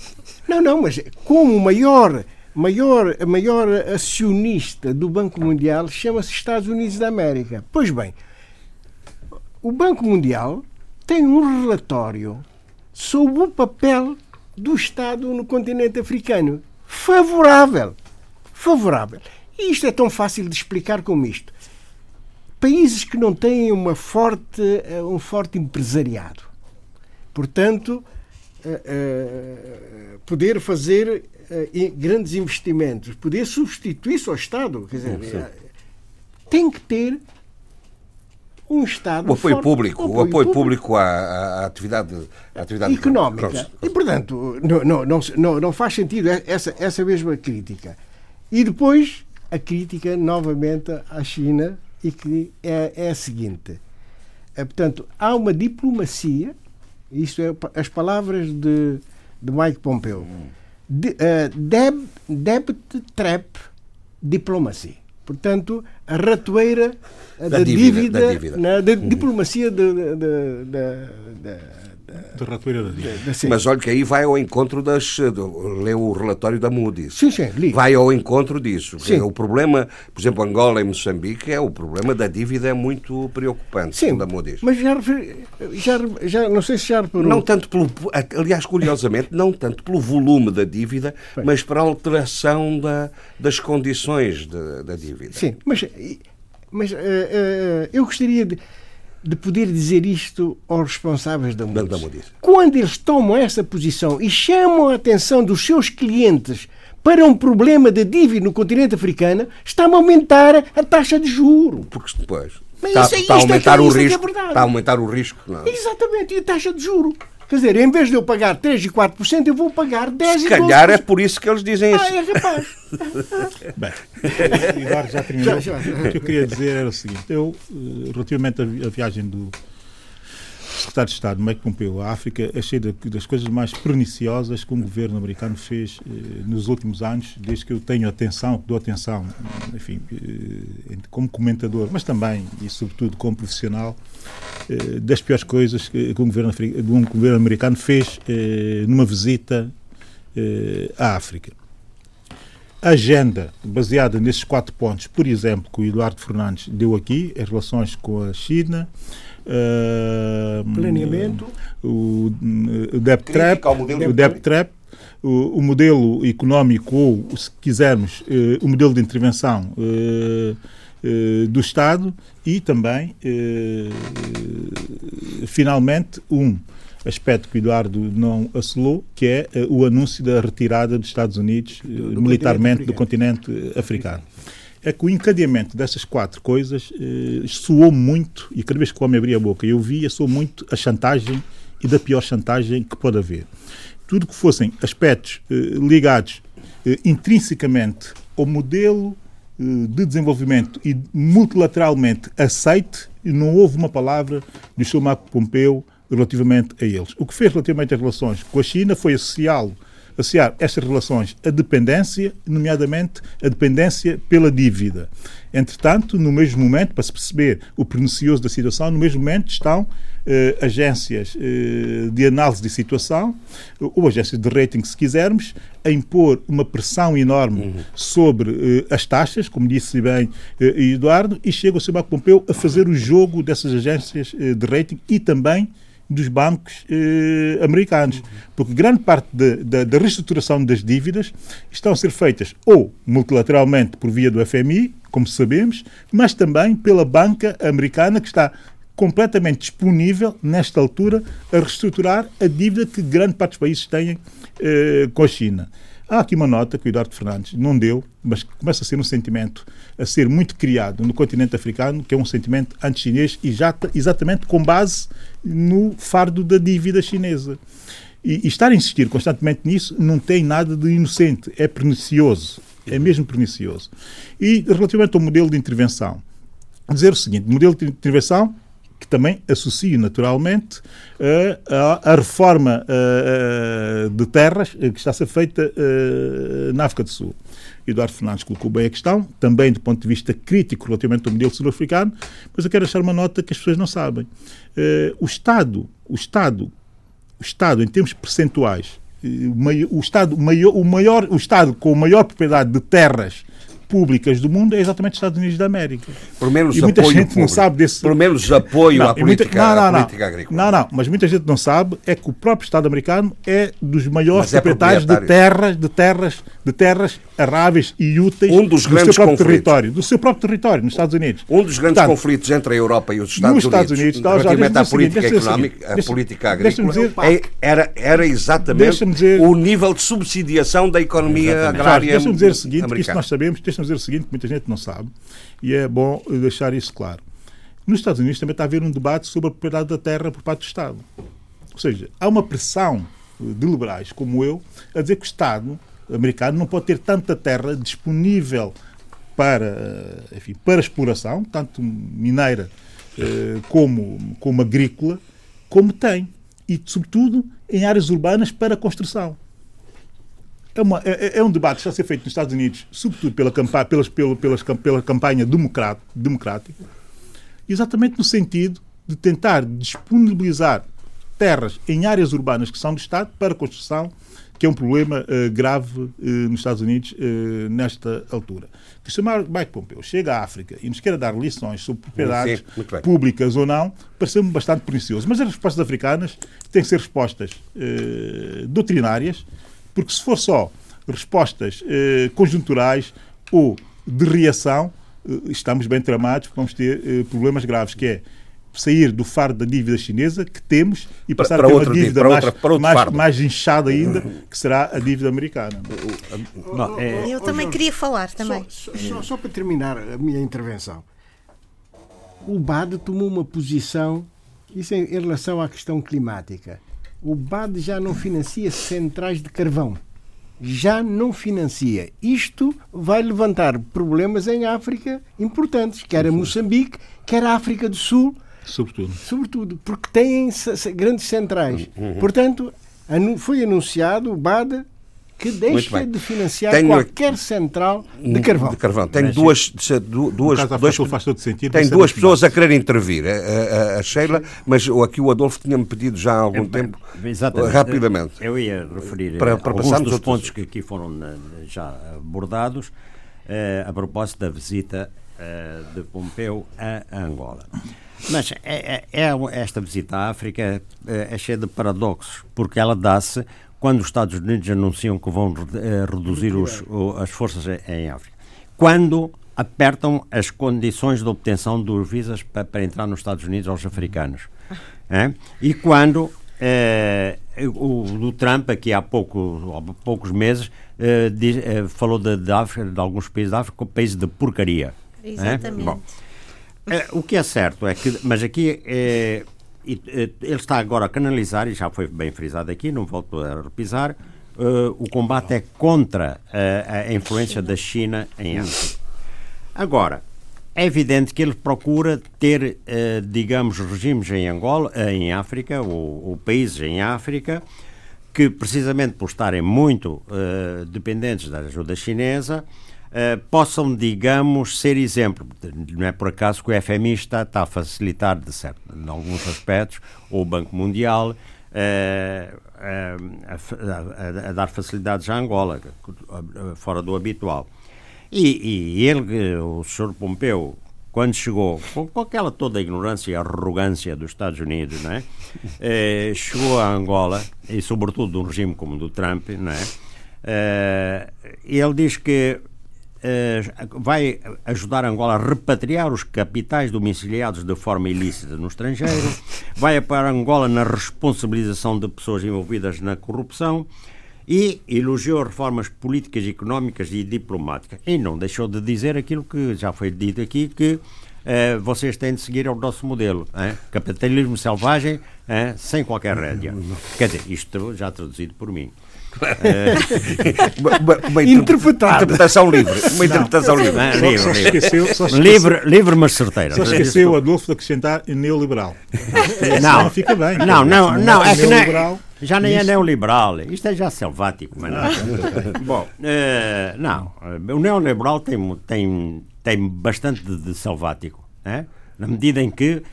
Não, não, mas como o maior maior, a maior acionista do Banco Mundial chama-se Estados Unidos da América. Pois bem, o Banco Mundial tem um relatório sobre o papel do Estado no continente africano. Favorável. Favorável. E isto é tão fácil de explicar como isto. Países que não têm uma forte, eh, um forte empresariado. Portanto, eh, eh, poder fazer grandes investimentos, poder substituir-se ao Estado, quer dizer, sim. Eh, tem que ter um Estado. O apoio forte, público, o apoio, público, público à, à, atividade, à atividade económica. E, portanto, não, não, não, não faz sentido essa, essa mesma crítica. E depois, a crítica novamente à China, e que é, é a seguinte. É, portanto, há uma diplomacia, isto é as palavras de, de Mike Pompeo. Hum de, uh, deb, debt trap diplomacy. Portanto, a ratoeira da, da dívida, dívida, da, dívida. Na, da uhum. diplomacia de, de, de de ratoeira da dívida. Mas olha que aí vai ao encontro das. Leu o relatório da Moody's. Sim, sim, li. Vai ao encontro disso. Sim. O problema, por exemplo, Angola e Moçambique, é o problema da dívida é muito preocupante, sim, da Moody's. Mas já, já, já não sei se já reparou. Não tanto pelo. Aliás, curiosamente, não tanto pelo volume da dívida, Bem. mas para a alteração da, das condições de, da dívida. Sim, mas, mas uh, uh, eu gostaria de de poder dizer isto aos responsáveis da Moody's. Quando eles tomam essa posição e chamam a atenção dos seus clientes para um problema de dívida no continente africano, está a aumentar a taxa de juro. Porque depois está, está, a é aumentar é, o risco. É está a aumentar o risco. Não. Exatamente, e a taxa de juro. Quer dizer, em vez de eu pagar 3 e 4%, eu vou pagar 10 Se e 12%. Se calhar é por isso que eles dizem isso. Ah, é rapaz. Bem, Eduardo já terminou. Já, já. O que eu queria dizer era o seguinte: eu, eh, relativamente à viagem do secretário de Estado, Mike Pompeo, à África, achei das coisas mais perniciosas que o governo americano fez eh, nos últimos anos, desde que eu tenho atenção, dou atenção, enfim, eh, como comentador, mas também e sobretudo como profissional, eh, das piores coisas que, um governo, um governo americano fez numa visita à África. Agenda baseada nesses quatro pontos, por exemplo, que o Eduardo Fernandes deu aqui, as relações com a China, uh, planeamento, o, o debt trap, o debt trap, o, o, modelo económico ou, se quisermos, uh, o modelo de intervenção uh, do Estado e também, finalmente, um aspecto que o Eduardo não assolou, que é o anúncio da retirada dos Estados Unidos do militarmente do continente africano. É que o encadeamento dessas quatro coisas uh, soou muito, e cada vez que o homem abria a boca eu via, soou muito a chantagem e da pior chantagem que pode haver. Tudo que fossem aspectos ligados intrinsecamente o modelo eh, de desenvolvimento e multilateralmente aceite, não houve uma palavra do Sr. Marco Pompeu relativamente a eles. O que fez relativamente às relações com a China foi associá-lo associar estas relações à dependência, nomeadamente a dependência pela dívida. Entretanto, no mesmo momento, para se perceber o pernicioso da situação, no mesmo momento estão eh, agências eh, de análise de situação, ou agências de rating, se quisermos, a impor uma pressão enorme uhum. sobre eh, as taxas, como disse bem eh, Eduardo, e chega o Sr. Marco Pompeu a fazer o jogo dessas agências eh, de rating e também dos bancos eh, americanos. Porque grande parte da reestruturação das dívidas estão a ser feitas ou multilateralmente por via do FMI, como sabemos, mas também pela banca americana que está completamente disponível, nesta altura, a reestruturar a dívida que grande parte dos países têm eh, com a China. Há aqui uma nota que o Eduardo Fernandes não deu, mas começa a ser um sentimento a ser muito criado no continente africano, que é um sentimento anti-chinês, exatamente com base no fardo da dívida chinesa. E, e, estar a insistir constantemente nisso não tem nada de inocente, é pernicioso, é mesmo pernicioso. E relativamente ao modelo de intervenção, dizer o seguinte: modelo de intervenção que também associo naturalmente uh, a, a, reforma uh, de terras que está a ser feita na África do Sul. Eduardo Fernandes colocou bem a questão, também do ponto de vista crítico relativamente ao modelo sul-africano, mas eu quero deixar uma nota que as pessoas não sabem. o Estado, o Estado, o Estado em termos percentuais, o Estado, maior, o, maior, o Estado com a maior propriedade de terras públicas do mundo é exatamente os Estados Unidos da América. Por menos e muita gente público. não sabe desse. Por menos apoio não, à política, muita... não, não, não. política agrícola. Não, não, mas muita gente não sabe é que o próprio Estado americano é dos maiores é proprietários de terras, de terras, de terras arráveis e úteis um dos do grandes seu próprio conflitos. território, do seu próprio território nos Estados Unidos. Um dos grandes Portanto, conflitos entre a Europa e os Estados nos Estados Unidos, Unidos relativamente à política económica, a política agrícola, dizer, é, era, era exatamente dizer, o nível de subsidiação da economia agrária Deixa-me dizer o seguinte, que isto nós sabemos, deixa-me dizer o seguinte, que muita gente não sabe, e é bom deixar isso claro. Nos Estados Unidos também está a haver um debate sobre a propriedade da terra por parte do Estado. Ou seja, há uma pressão de liberais como eu a dizer que o Estado americano não pode ter tanta terra disponível para, enfim, para exploração, tanto mineira eh, como, como agrícola, como tem. E, sobretudo, em áreas urbanas para construção. É, uma, é, é, um debate que está a ser feito nos Estados Unidos, sobretudo pela, campanha, pelas, pela, pelas, pela campanha democrática, exatamente no sentido de tentar disponibilizar terras em áreas urbanas que são do Estado para construção, que é um problema uh, grave uh, nos Estados Unidos uh, nesta altura. Que Sr. Mike Pompeu chega à África e nos queira dar lições sobre propriedades Sim, públicas ou não, parece-me bastante pernicioso. Mas as respostas africanas têm que ser respostas doutrinárias, porque se for só respostas eh, conjunturais ou de reação, eh, estamos bem tramados, porque vamos ter eh, problemas graves, que é sair do fardo da dívida chinesa que temos e passar para, para a ter uma dívida mais, outra, mais, mais, inchada ainda, que será a dívida americana. Não, é... Eu também queria falar também. Só, só, só, para terminar a minha intervenção. O BAD tomou uma posição, isso em, em relação à questão climática o BAD já não financia centrais de carvão. Já não financia. Isto vai levantar problemas em África importantes, quer a Moçambique, quer a África do Sul. Sobretudo. Sobretudo, porque têm grandes centrais. Uhum. Portanto, foi anunciado o BAD que deixa de financiar Tenho... qualquer central de carvão. De carvão. Tenho duas, duas, dois, faz todo sentido, tem duas pessoas a querer intervir, a, a, a, Sheila, mas aqui o Adolfo tinha-me pedido já há algum tempo, exatamente. rapidamente. Eu ia referir para, para alguns dos outros... pontos que aqui foram já abordados eh, a propósito da visita eh, de Pompeu a Angola. Mas é, é, é, esta visita à África é, é cheia de paradoxos, porque ela dá-se quando os Estados Unidos anunciam que vão uh, reduzir os, o, as forças em África. Quando apertam as condições de obtenção dos visas para, para entrar nos Estados Unidos aos africanos. É? E quando uh, o do Trump, aqui há, pouco, há poucos meses, uh, diz, falou de, de, África, de, alguns países da África como países de porcaria. Exatamente. Bom, o que é certo é que, mas aqui e, eh, ele está agora a canalizar, e já foi bem frisado aqui, não volto a repisar, uh, o combate é contra uh, a influência da China em África. Agora, é evidente que ele procura ter, uh, digamos, regimes em Angola, em África, ou, ou, países em África, que precisamente por estarem muito dependentes da ajuda chinesa, possam, digamos, ser exemplo. Não é por acaso que o FMI está, está a facilitar, de certo, em alguns aspectos, ou o Banco Mundial, a, a, a, dar facilidades à Angola, fora do habitual. E, e ele, o Sr. Pompeu, quando chegou, com, com, aquela toda a ignorância e arrogância dos Estados Unidos, não é? Eh, chegou a Angola, e sobretudo de um regime como o do Trump, não é? Eh, ele diz que eh, vai ajudar Angola a repatriar os capitais domiciliados de forma ilícita no estrangeiro, vai apoiar Angola na responsabilização de pessoas envolvidas na corrupção e elogiou reformas políticas, económicas e diplomáticas. E não deixou de dizer aquilo que já foi dito aqui, que uh, vocês têm de seguir o nosso modelo. Capitalismo selvagem, sem qualquer rédea. Quer dizer, isto já traduzido por mim. uma, uma, uma interpretação livre. Uma interpretação livre. Só, livre, só livre. Esqueceu, só esqueceu, livre. Livre, mas certeira. Só esqueceu, Adolfo, de acrescentar neoliberal. Não, fica bem. Não, não, não. É que não, já nem é neoliberal. Isto é já selvático. Mas não. Bom, uh, não. O neoliberal tem, tem, tem bastante de, selvático. É? Na medida em que eh,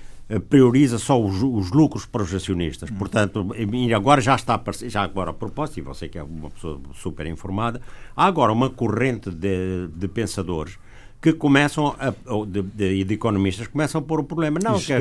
prioriza só os, os, lucros para os acionistas. Portanto, e agora já está a já agora a propósito, e você que é uma pessoa super informada, há agora uma corrente de, de pensadores que começam, a, de, de, de, economistas, começam a pôr o problema. Não, que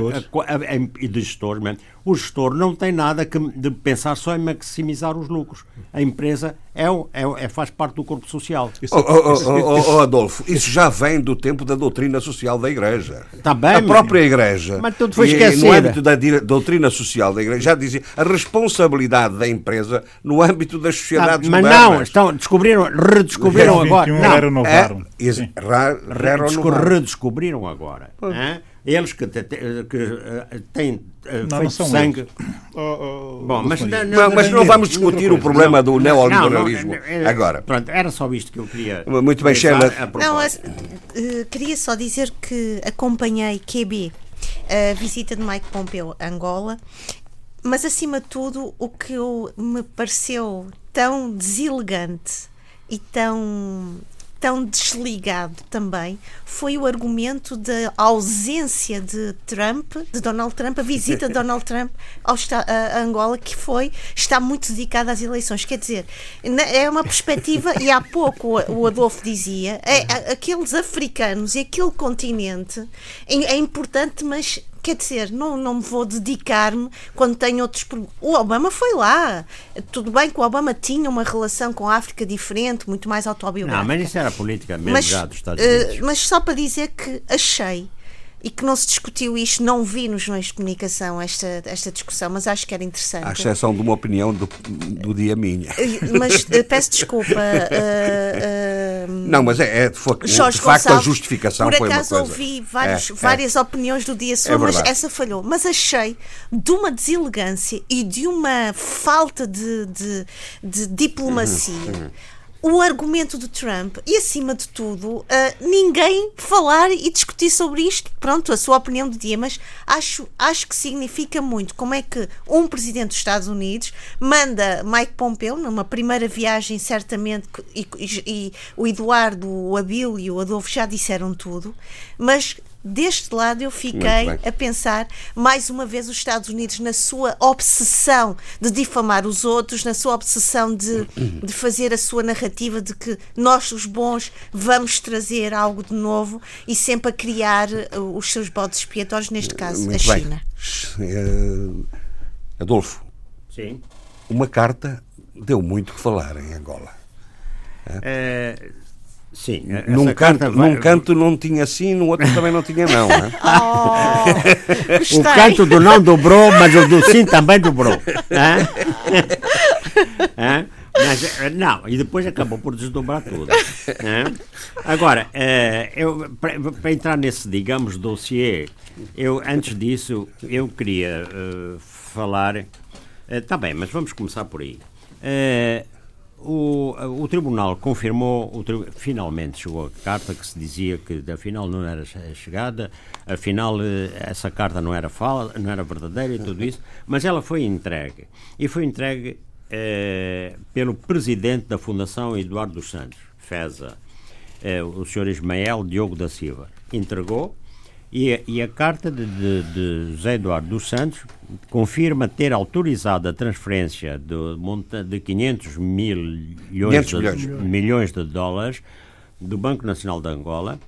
e de gestores mesmo. O gestor não tem nada que, de pensar só em maximizar os lucros. A empresa é, é, é faz parte do corpo social. Oh, oh, oh, oh, Adolfo, isso já vem do tempo da doutrina social da Igreja. Está bem, a própria Igreja, mas tudo foi esquecido. no âmbito da doutrina social da Igreja, já dizia a responsabilidade da empresa no âmbito das sociedades ah, mas modernas. não, estão, descobriram, redescobriram agora. Não, renovaram. É, redescobriram agora. Eles que, te, que uh, têm uh, não, feito não sangue. Oh, oh, Bom, mas não, não, mas não vamos discutir o problema do neoliberalismo agora. Pronto, era só isto que eu queria. Muito bem, Sheila. Não, uh, queria só dizer que acompanhei QB a visita de Mike Pompeo a Angola mas acima de tudo o que eu, me pareceu tão deselegante e tão tão desligado também foi o argumento da ausência de Trump, de Donald Trump, a visita de Donald Trump ao, a, Angola, que foi, está muito dedicada às eleições. Quer dizer, é uma perspectiva, e há pouco o Adolfo dizia, é, aqueles africanos e aquele continente é, é importante, mas quer dizer, não, não me vou dedicar-me quando tenho outros problemas. O Obama foi lá. Tudo bem que o Obama tinha uma relação com a África diferente, muito mais autobiográfica. Não, mas isso era política mesmo mas, já dos Estados Unidos. Uh, mas só para dizer que achei e que não se discutiu isto, não vi nos meios de comunicação esta, esta discussão, mas acho que era interessante. À exceção de uma opinião do, do dia minha. Eh, mas uh, peço desculpa. Uh, uh, não, mas é, é de, de facto a justificação por foi acaso uma coisa. ouvi vários, é, várias é. opiniões do dia sobre, é mas essa falhou. Mas achei de uma deselegância e de uma falta de, de, de diplomacia. Uhum, uhum o argumento do Trump e, acima de tudo, uh, ninguém falar e discutir sobre isto. Pronto, a sua opinião do dia, mas acho, acho que significa muito como é que um presidente dos Estados Unidos manda Mike Pompeo, numa primeira viagem, certamente, e, e, e o Eduardo, o Abílio e o Adolfo já disseram tudo, mas deste lado eu fiquei a pensar mais uma vez os Estados Unidos na sua obsessão de difamar os outros, na sua obsessão de, de fazer a sua narrativa de que nós, os bons, vamos trazer algo de novo e sempre a criar uh, os seus bodes expiatórios, neste caso, Muito a China. Uh, Adolfo, Sim. uma carta deu muito que falar em Angola. É, Sim, num canto, vai... num canto não tinha sim, no outro também não tinha não. Né? Oh, o canto do não dobrou, mas o do sim também dobrou. Mas, eh, não, e depois acabou por desdobrar tudo. Agora, eh, eu, para entrar nesse, digamos, dossiê, eu, antes disso, eu queria uh, falar. Está uh, bem, mas vamos começar por aí. Uh, o, o Tribunal confirmou, o, finalmente chegou a carta que se dizia que afinal não era chegada, afinal eh, essa carta não era, fala, não era verdadeira e tudo isso, mas ela foi entregue. E foi entregue eh, pelo presidente da Fundação Eduardo dos Santos, FESA, eh, o senhor Ismael Diogo da Silva. Entregou e, e a carta de, de, de, José Eduardo dos Santos confirma ter autorizado a transferência de, de 500 milhões, 500 milhões. De, milhões de dólares do Banco Nacional de Angola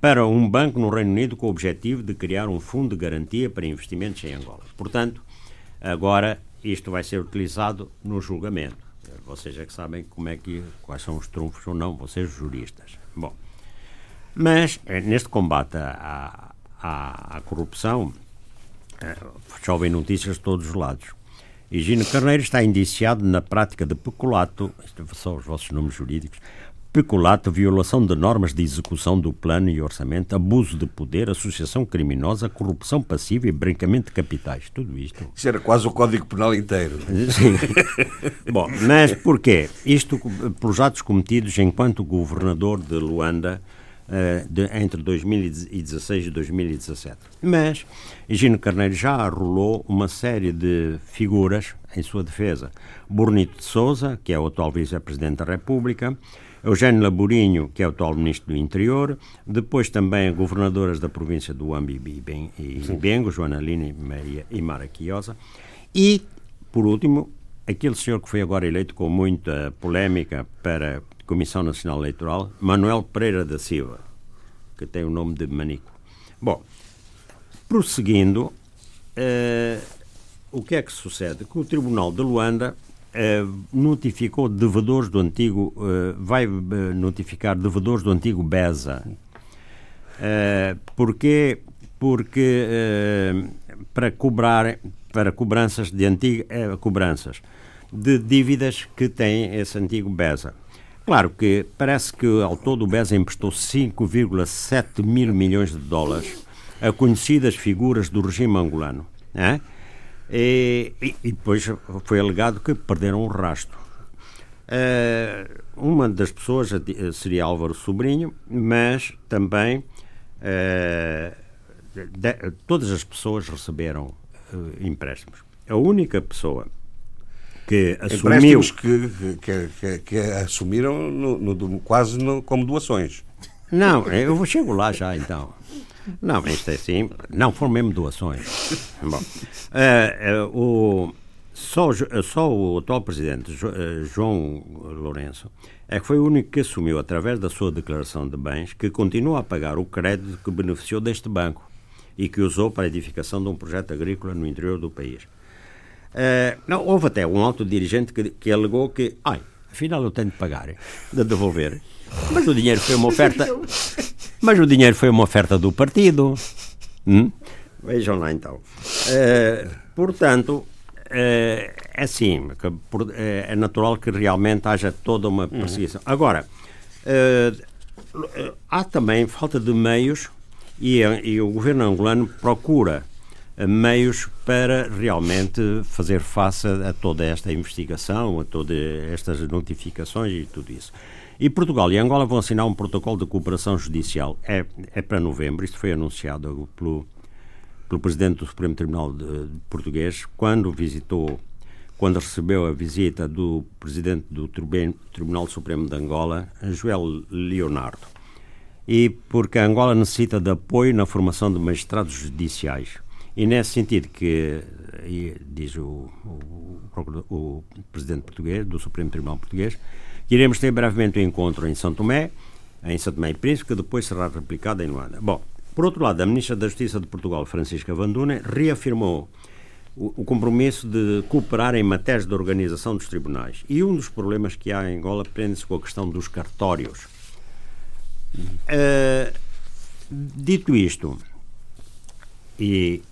para um banco no Reino Unido com o objetivo de criar um fundo de garantia para investimentos em Angola. Portanto, agora isto vai ser utilizado no julgamento. Vocês é que sabem como é que, quais são os trunfos ou não, vocês juristas. Bom, mas, eh, neste combate à, à, à corrupção, eh, chovem notícias de todos os lados. Higino Carneiro está indiciado na prática de peculato, são os vossos nomes jurídicos, peculato, violação de normas de execução do plano e orçamento, abuso de poder, associação criminosa, corrupção passiva e branqueamento de capitais. Tudo isto. Isso era quase o Código Penal inteiro. Sim. Bom, mas porquê? Isto pelos atos cometidos enquanto governador de Luanda de, entre 2016 e 2017. Mas Higino Carneiro já arrolou uma série de figuras em sua defesa. Bonito de Souza, que é o atual vice-presidente da República, Eugênio Laborinho, que é o atual ministro do Interior, depois também governadoras da província do Ambi e Bengo, Joana Lina e Mara Quiosa, e, por último, aquele senhor que foi agora eleito com muita polémica para Comissão Nacional Eleitoral, Manuel Pereira da Silva, que tem o nome de Manico. Bom, prosseguindo, uh, o que é que sucede? Que o Tribunal de Luanda uh, notificou devedores do antigo, uh, vai notificar devedores do antigo BESA. Uh, porquê? Porque para cobrar, para cobranças de antigas cobranças de dívidas que tem esse antigo BESA. Claro que parece que ao todo o BES emprestou 5,7 mil milhões de dólares a conhecidas figuras do regime angolano. Né? E, e, e, depois foi alegado que perderam o rastro. Uh, uma das pessoas seria Álvaro Sobrinho, mas também uh, de, todas as pessoas receberam uh, empréstimos. A única pessoa que assumiu... Que, que, que, que assumiram no, no, quase no, como doações. Não, eu chego lá já então. Não, isto é assim, não foram mesmo doações. Bom, uh, uh, o, só, só o atual presidente, João Lourenço, é que foi o único que assumiu, através da sua declaração de bens, que continua a pagar o crédito que beneficiou deste banco e que usou para a edificação de um projeto agrícola no interior do país. Uh, não, houve até um alto dirigente que, que alegou que, ai, afinal eu tenho de pagar, de devolver. Mas o dinheiro foi uma oferta. Mas o dinheiro foi uma oferta do partido. Hum? Vejam lá então. Uh, portanto, uh, é assim, que, por, é natural que realmente haja toda uma perseguição. Uhum. Agora, há também falta de meios e, e o governo angolano procura meios para realmente fazer face a, toda esta investigação, a todas estas notificações e tudo isso. E Portugal e Angola vão assinar um protocolo de cooperação judicial. É, é para novembro, isto foi anunciado pelo, pelo Presidente do Supremo Tribunal de, de Português, quando visitou, quando recebeu a visita do Presidente do Tribunal Supremo de Angola, Joel Leonardo. E porque a Angola necessita de apoio na formação de magistrados judiciais e nesse sentido que, diz o, o, o, Presidente português, do Supremo Tribunal Português, que iremos ter brevemente um encontro em São Tomé, em São Tomé e Príncipe, que depois será replicado em Luanda. Bom, por outro lado, a Ministra da Justiça de Portugal, Francisca Vanduna, reafirmou o, o compromisso de cooperar em matérias de organização dos tribunais. E um dos problemas que há em Angola prende-se com a questão dos cartórios. Uh, dito isto, e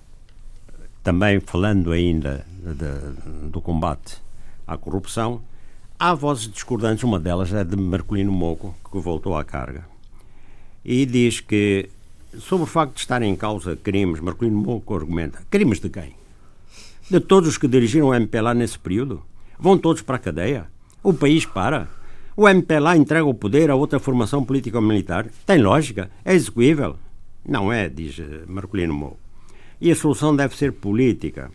também falando ainda de, do combate à corrupção, há vozes discordantes, uma delas é de Marcolino Moco, que voltou à carga, e diz que, sobre o facto de estarem em causa crimes, Marcolino Moco argumenta, crimes de quem? De todos os que dirigiram o MPLA nesse período? Vão todos para a cadeia? O país para. O MPLA entrega o poder a outra formação política-militar. Tem lógica? É execuível? Não é, diz eh, Marcolino Mou. E a solução deve ser política.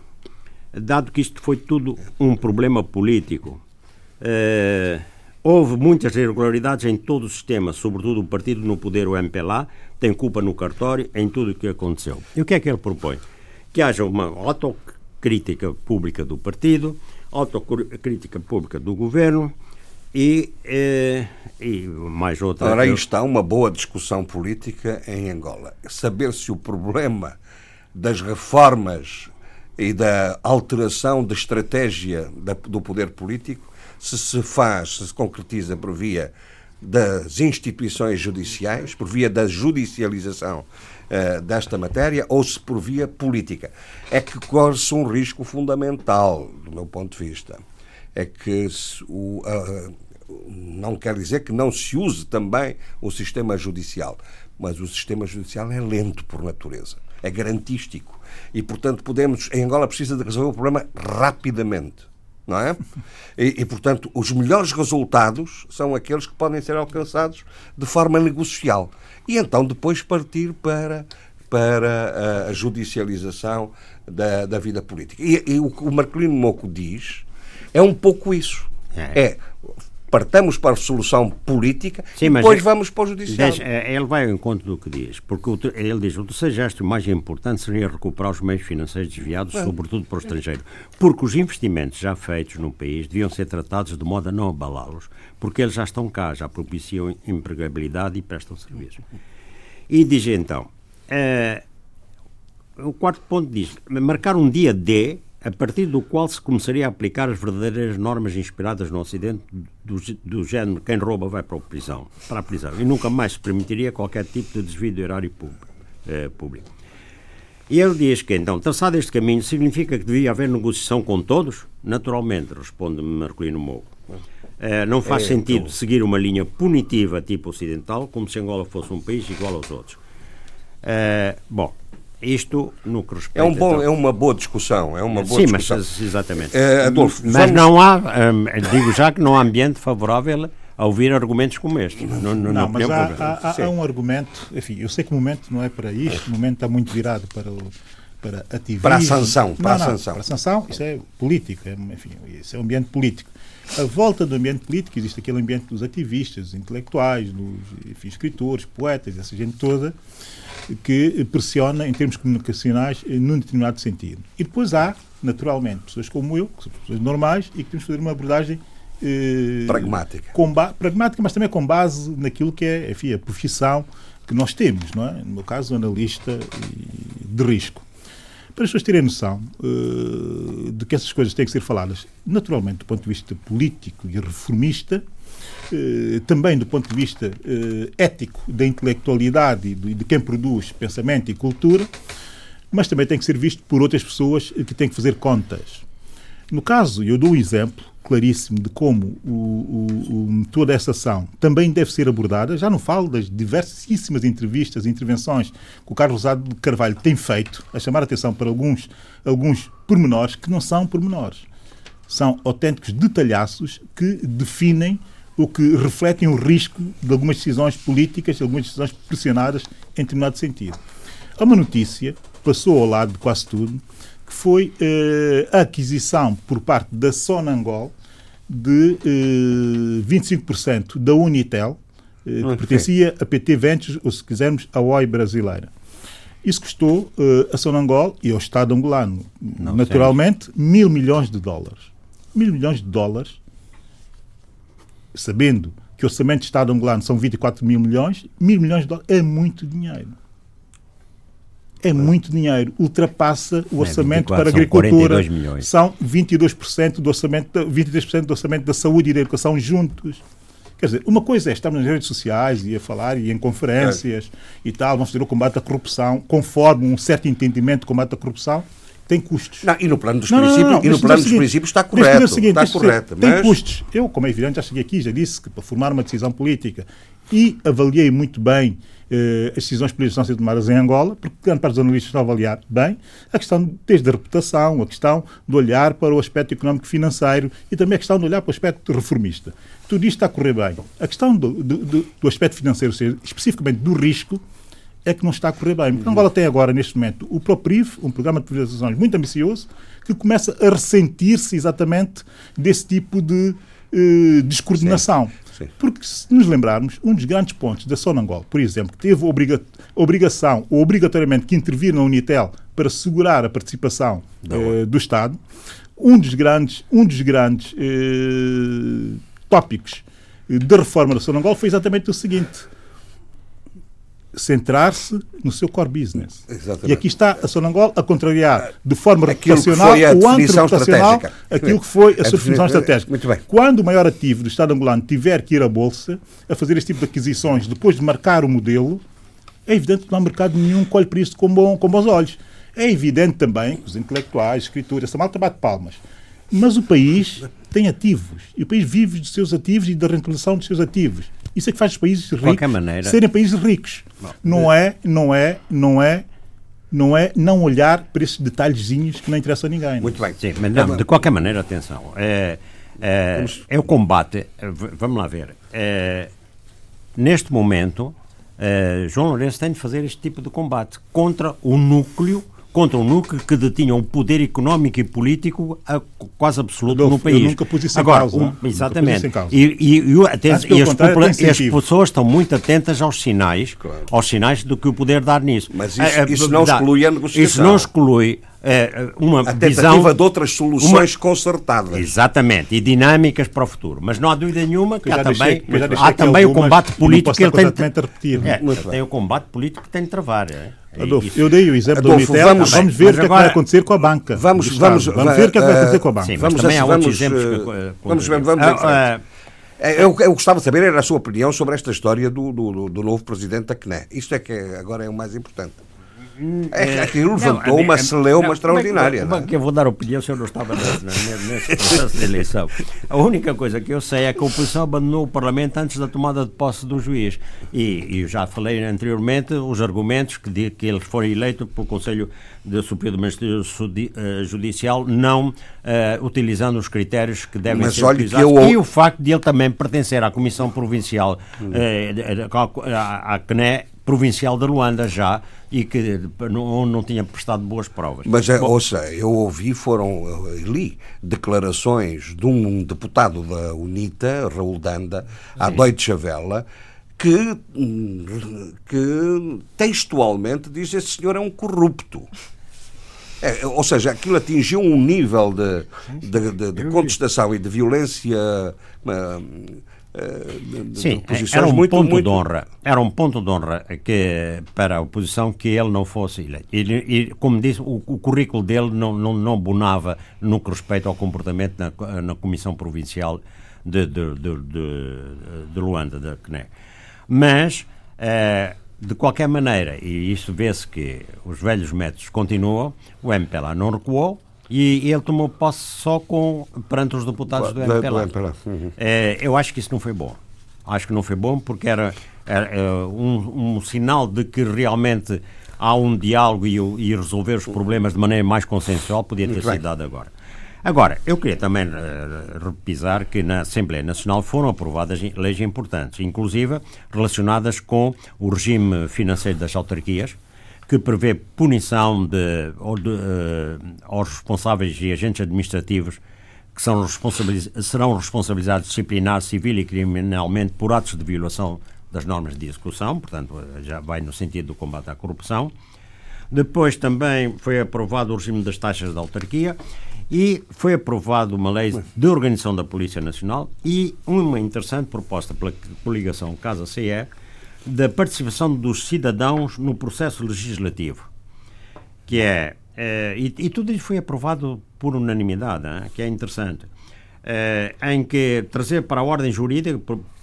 Dado que isto foi tudo um problema político, eh, houve muitas irregularidades em todo o sistema, sobretudo o partido no poder, o MPLA, tem culpa no cartório em tudo o que aconteceu. E o que é que ele propõe? Que haja uma autocrítica pública do partido, autocrítica pública do governo e, eh, e mais outra. Ora, aí está uma boa discussão política em Angola. Saber se o problema das reformas e da alteração de estratégia do poder político se se faz, se se concretiza por via das instituições judiciais, por via da judicialização uh, desta matéria, ou se por via política. É que corre-se um risco fundamental, do meu ponto de vista. É que o, uh, não quer dizer que não se use também o sistema judicial, mas o sistema judicial é lento por natureza, é garantístico. E, portanto, podemos. Em Angola precisa de resolver o problema rapidamente não é? E, e, portanto, os melhores resultados são aqueles que podem ser alcançados de forma negocial. E então depois partir para, para a judicialização da, da vida política. E, e o que o Marcolino Moco diz é um pouco isso. É, é partamos para a solução política Sim, e depois é, vamos para o judiciário. Deixa, é, ele vai ao encontro do que diz, porque o, ele diz o terceiro gesto mais importante seria recuperar os meios financeiros desviados, é. sobretudo para o estrangeiro, porque os investimentos já feitos no país deviam ser tratados de modo a não abalá-los, porque eles já estão cá, já propiciam empregabilidade e prestam serviço. E diz então, é, o quarto ponto diz, marcar um dia D a partir do qual se começaria a aplicar as verdadeiras normas inspiradas no Ocidente do, do género quem rouba vai para a prisão, para a prisão e nunca mais se permitiria qualquer tipo de desvio do erário público. Eh, público. E ele diz que, então, traçado este caminho, significa que devia haver negociação com todos? Naturalmente, responde-me Marcolino Mou. Eh, não faz é, sentido então... seguir uma linha punitiva tipo ocidental, como se Angola fosse um país igual aos outros. Eh, bom, isto no que respeita. É, um bom, então... é uma boa discussão. É uma boa Sim, discussão. mas exatamente. Uh, Adolfo, mas vamos... não há, um, digo já que não há ambiente favorável a ouvir argumentos como este. Não, não, não mas há, há, há, um argumento, enfim, eu sei que o momento não é para isto, o momento está muito virado para o para ativismo. Para a sanção. Para a sanção. Para a sanção, isso é político, é, enfim, isso é um ambiente político. A volta do ambiente político, existe aquele ambiente dos ativistas, dos intelectuais, dos enfim, escritores, poetas, essa gente toda, que pressiona em termos comunicacionais num determinado sentido. E depois há, naturalmente, pessoas como eu, que são pessoas normais e que temos que fazer uma abordagem eh, pragmática. Pragmática, mas também com base naquilo que é enfim, a profissão que nós temos, não é? no meu caso, analista de risco. Para as pessoas terem noção uh, de que essas coisas têm que ser faladas, naturalmente, do ponto de vista político e reformista, eh, também do ponto de vista eh, ético da intelectualidade e de, quem produz pensamento e cultura, mas também tem que ser visto por outras pessoas que têm que fazer contas. No caso, eu dou um exemplo claríssimo de como o, o, o, toda essa ação também deve ser abordada. Já não falo das diversíssimas entrevistas e intervenções que o Carlos Rosado de Carvalho tem feito, a chamar a atenção para alguns, alguns pormenores que não são pormenores. São autênticos detalhaços que definem o que refletem o risco de algumas decisões políticas, de algumas decisões pressionadas em determinado sentido. Há uma notícia, passou ao lado de quase tudo, que foi eh, a aquisição por parte da Sonangol de eh, 25% da Unitel, eh, que pertencia a PT Ventures, ou se quisermos, a OI brasileira. Isso custou eh, a Sonangol e ao Estado angolano, Não naturalmente, sei. mil milhões de dólares. Mil milhões de dólares sabendo que o orçamento de Estado angolano são 24 mil milhões, mil milhões de dólares é muito dinheiro. É muito dinheiro. Ultrapassa o é, orçamento é, para a agricultura. São 22% do orçamento, 23% do orçamento da saúde e da educação juntos. Quer dizer, uma coisa é estarmos nas redes sociais e a falar e em conferências é. e tal, vamos fazer o combate à corrupção conforme um certo entendimento de combate à corrupção. Tem custos. Não, e no plano dos Não, princípios, não, e no plano dos princípios está correto. o seguinte, está correto. Tem mas- custos. Eu, como é evidente, já cheguei aqui, já disse que para formar uma decisão política e avaliei muito bem eh, as decisões políticas que estão a ser tomadas em Angola, porque grande parte dos analistas estão a avaliar bem a questão desde a reputação, a questão de olhar para o aspecto económico financeiro e também a questão de olhar para o aspecto reformista. Tudo isto está a correr bem. A questão do, do- do- do aspecto financeiro, ou seja, especificamente do risco, é que não está a correr bem. Porque Angola tem agora, neste momento, o PROPRIV, um programa de privatizações muito ambicioso, que começa a ressentir-se exatamente desse tipo de eh, descoordenação. sim. Porque, se nos lembrarmos, um dos grandes pontos da Sonangol, por exemplo, que teve obriga obrigação ou obrigatoriamente que intervir na Unitel para segurar a participação eh, do Estado, um dos grandes, um dos grandes eh, tópicos eh, da reforma da Sonangol foi exatamente o seguinte: centrar-se no seu core business. Exatamente. E aqui está a Sonangol a contrariar de forma reputacional ou antirreputacional aquilo que foi a A sua definição definição- estratégica. Muito bem. Quando o maior ativo do Estado angolano tiver que ir à Bolsa a fazer este tipo de aquisições depois de marcar o modelo, é evidente que não há mercado nenhum que olhe para isto com, bom, com bons olhos. É evidente também que os intelectuais, escritores, essa malta bate palmas. Mas o país tem ativos. E o país vive dos seus ativos e da rentabilização dos seus ativos. Isso é que faz os países ricos qualquer maneira- serem países ricos. Não é, não é, não é, não é não olhar para esses detalhezinhos que não interessam a ninguém. Muito bem. Sim, mas não, de qualquer maneira, atenção. É, é, é o combate. é, Vamos lá ver. É, neste momento, é, João Lourenço tem de fazer este tipo de combate contra o núcleo. Contra um núcleo que detinha um poder económico e político quase absoluto Adolfo, no país. eu nunca pus isso em Agora, causa, um- exatamente. em causa. E, e, e, até- e as, as pessoas estão muito atentas aos sinais, aos sinais do que o poder dar nisso. Mas isso- É, é, isso não dá- exclui a negociação. Isso não exclui é, uma A visão tentativa de outras soluções concertadas. Exatamente, e dinâmicas para o futuro. Mas não há dúvida nenhuma que há também, deixei há também o combate político que ele tem. repetir. É, tem o combate político que tem de travar. é. É Adolfo, isso. eu dei o exemplo Adolfo, da Unitel, vamos- vamos, ver o que é que vai acontecer com a banca. Vamos, do vamos, vamos ver o que é que vai eh, acontecer com a banca. Sim, Vamos também há outros vamos, exemplos eh, que. vamos ver, vamos em frente. Ah, É, Eu, eu gostava de saber era a sua opinião sobre esta história do, do, do- do novo presidente da CNE. Isto é que é- agora é o mais importante. É que aquilo levantou Não, uma celeuma extraordinária. Como é, não que- é? como é que eu vou dar opinião se eu não estava nesse, nesse- processo de eleição? A única coisa que eu sei é que a oposição abandonou o Parlamento antes da tomada de posse do juiz. E, e já falei anteriormente os argumentos que, de, que eles foram eleitos pelo Conselho de Superior do Ministério eh, Judicial, não eh, utilizando os critérios que devem Mas ser que utilizados. eu- E o facto de ele também pertencer à Comissão Provincial, eh, de- de- à, à CNE Provincial de Luanda já, e que não, não tinha prestado boas provas. Mas, eh, Bom, ouça, eu ouvi, foram, eu li declarações de um deputado da UNITA, Raul Danda, à Deutsche Welle, que, que textualmente diz esse senhor é um corrupto. É, ou seja, aquilo atingiu um nível de, de, de- de contestação e de violência eh, de, Sim, era um muito, ponto muito... de honra. Era um ponto de honra que, para a oposição que ele não fosse eleito. E, e, como disse, o, o currículo dele não, não, não abonava no que respeita ao comportamento na, na Comissão Provincial de, de, de, de, de Luanda, da CNE. Mas, eh, de qualquer maneira, e isso vê-se que os velhos métodos continuam, o MPLA não recuou e ele tomou posse só com, perante os deputados do MPLA. Uhum. É, eu acho que isso não foi bom. Acho que não foi bom porque era, era, é, um, um sinal de que realmente há um diálogo e, e resolver os problemas de maneira mais consensual podia ter sido dado agora. Agora, eu queria também eh, repisar que na Assembleia Nacional foram aprovadas leis importantes, inclusive relacionadas com o regime financeiro das autarquias, que prevê punição de, ou de, eh, aos responsáveis e agentes administrativos que são responsabiliz serão responsabilizados disciplinar, civil e criminalmente por atos de violação das normas de execução, portanto, eh, já vai no sentido do combate à corrupção. Depois também foi aprovado o regime das taxas de autarquia e foi aprovado uma lei de organização da Polícia Nacional e uma interessante proposta pela coligação Casa CE da participação dos cidadãos no processo legislativo que é, eh, e, e tudo isso foi aprovado por unanimidade, que é interessante, eh, em que trazer para a ordem jurídica,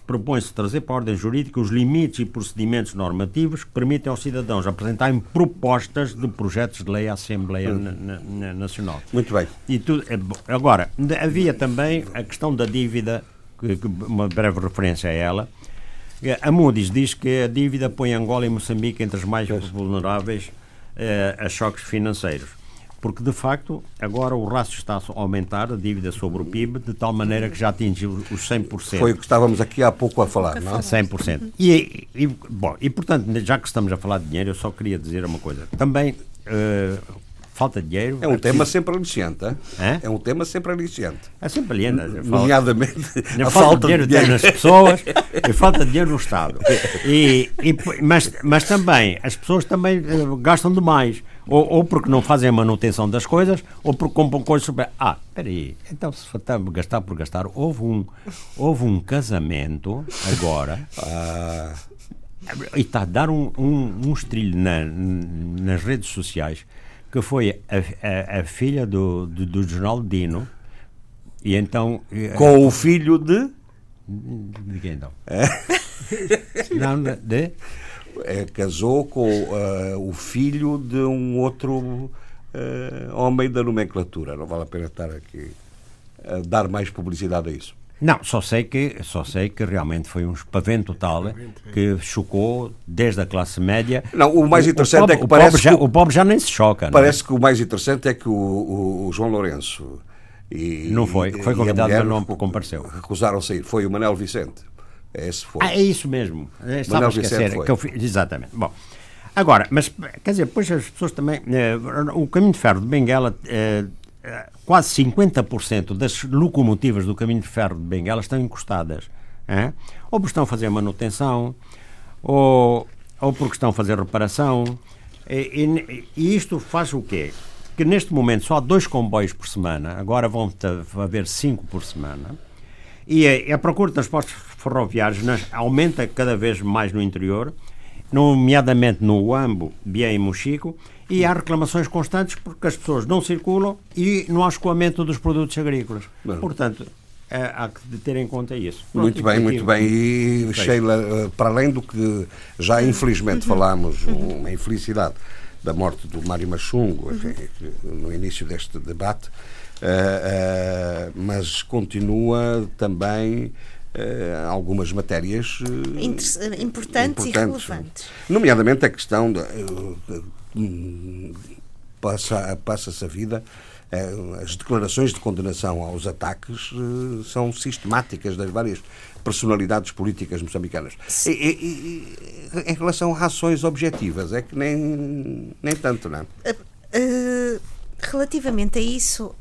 propõe-se trazer para a ordem jurídica os limites e procedimentos normativos que permitem aos cidadãos apresentarem propostas de projetos de lei à Assembleia hum. Nacional. Muito bem. E tudo, é agora, havia também a questão da dívida, que, que uma breve referência a ela. A Moody's diz que a dívida põe Angola e Moçambique entre as mais vulneráveis eh, a choques financeiros porque de facto agora o rácio está a aumentar, a dívida sobre o PIB, de tal maneira que já atingiu os 100%. Foi o que estávamos aqui há pouco a falar, não é? 100%. E, e, bom, e portanto, já que estamos a falar de dinheiro, eu só queria dizer uma coisa. Também uh, falta de dinheiro. É um é tema preciso... sempre aliciante, é? é um tema sempre aliciante. É sempre aliciante. Nomeadamente a, a falta, de dinheiro, dinheiro nas pessoas e falta de dinheiro no Estado. E, e, mas, mas também, as pessoas também uh, gastam demais. Ou, ou, porque não fazem a manutenção das coisas, ou porque compram coisas super. Ah, espera aí, então se for gastar por gastar, houve um, houve um casamento agora. ah. E está a dar um, um, um estrilho na, nas redes sociais que foi a, a, a filha do, do, do Jornal Dino. E então. Eh, Com o filho de. De quem então? É? Não, de é, casou com uh, o filho de um outro uh, homem da nomenclatura. Não vale a pena estar aqui a dar mais publicidade a isso. Não, só sei que só sei que realmente foi um espavento tal que chocou desde a classe média. Não, o mais interessante o, é que o parece pobre já, que o, o pobre já nem se choca. É? Parece não? que o mais interessante é que o, o João Lourenço e, não foi, foi convidado, mas não compareceu. Recusaram sair. Foi o Manel Vicente. Esse foi. Ah, é isso mesmo. Estava a esquecer. Que eu, exatamente. Bom, agora, mas quer dizer, depois as pessoas também. Eh, o caminho de ferro de Benguela. Eh, eh quase 50% das locomotivas do caminho de ferro de Benguela estão encostadas. Eh? Ou porque estão a fazer manutenção, ou, ou porque estão a fazer reparação. E, e, e isto faz o quê? Que neste momento só há dois comboios por semana, agora vão haver cinco por semana, e a, a procura de transportes ferroviários nas, aumenta cada vez mais no interior, nomeadamente no Uambo, Bié e Mochico, e há reclamações constantes porque as pessoas não circulam e não há escoamento dos produtos agrícolas. Bom. Portanto, é, há que ter em conta isso. Pronto, muito bem, muito bem. E, Sheila, eh, para além do que já infelizmente uhum. falámos, uma infelicidade da morte do Mário Machungo, enfim, no início deste debate, uh, uh, mas continua também Uh, algumas matérias uh, importantes, importantes, e relevantes. Nomeadamente a questão de, uh, passa, passa-se a vida as declarações de condenação aos ataques são sistemáticas das várias personalidades políticas moçambicanas. E, e, e, em relação a ações objetivas, é que nem, nem tanto, não é? Relativamente a isso,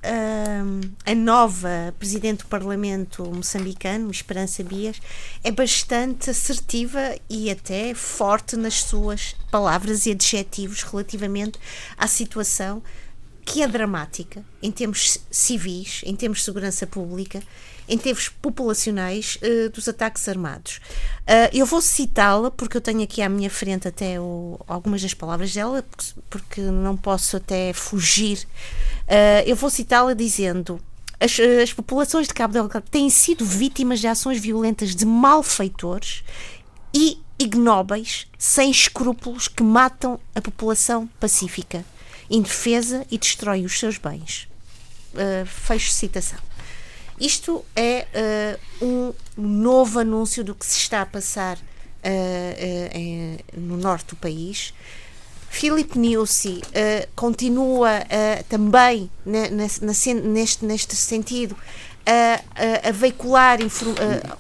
a nova Presidente do Parlamento moçambicano, Esperança Bias, é bastante assertiva e até forte nas suas palavras e adjetivos relativamente à situação que é dramática em termos civis, em termos de segurança pública em termos populacionais uh, dos ataques armados. Uh, eu vou citá-la porque eu tenho aqui à minha frente até o, algumas das palavras dela, porque, não posso até fugir. Uh, eu vou citá-la dizendo as, as, populações de Cabo Delgado têm sido vítimas de ações violentas de malfeitores e ignóbeis, sem escrúpulos, que matam a população pacífica, indefesa e destrói os seus bens. Uh, fecho citação. Isto é uh, um novo anúncio do que se está a passar uh, no norte do país. Filipe Niusi continua também na, na, neste, neste sentido a veicular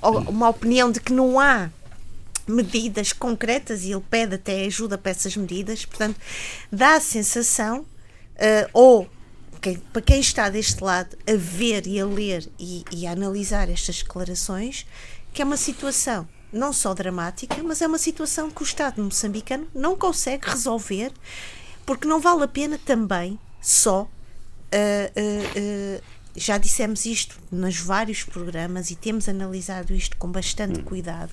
uma opinião de que não há medidas concretas e ele pede até ajuda para essas medidas. Portanto, dá a sensação, ou quem, para quem está deste lado a ver e a ler e, e a analisar estas declarações, que é uma situação não só dramática, mas é uma situação que o Estado moçambicano não consegue resolver, porque não vale a pena também só. Uh, uh, uh, já dissemos isto nos vários programas e temos analisado isto com bastante cuidado.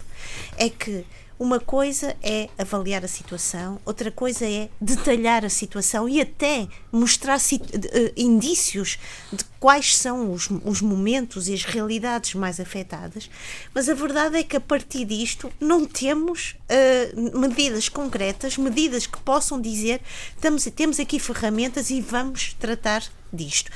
É que Uma coisa é avaliar a situação, outra coisa é detalhar a situação e até mostrar uh, indícios de quais são os, os momentos e as realidades mais afetadas. Mas a verdade é que a partir disto não temos uh, medidas concretas, medidas que possam dizer estamos, temos aqui ferramentas e vamos tratar disto.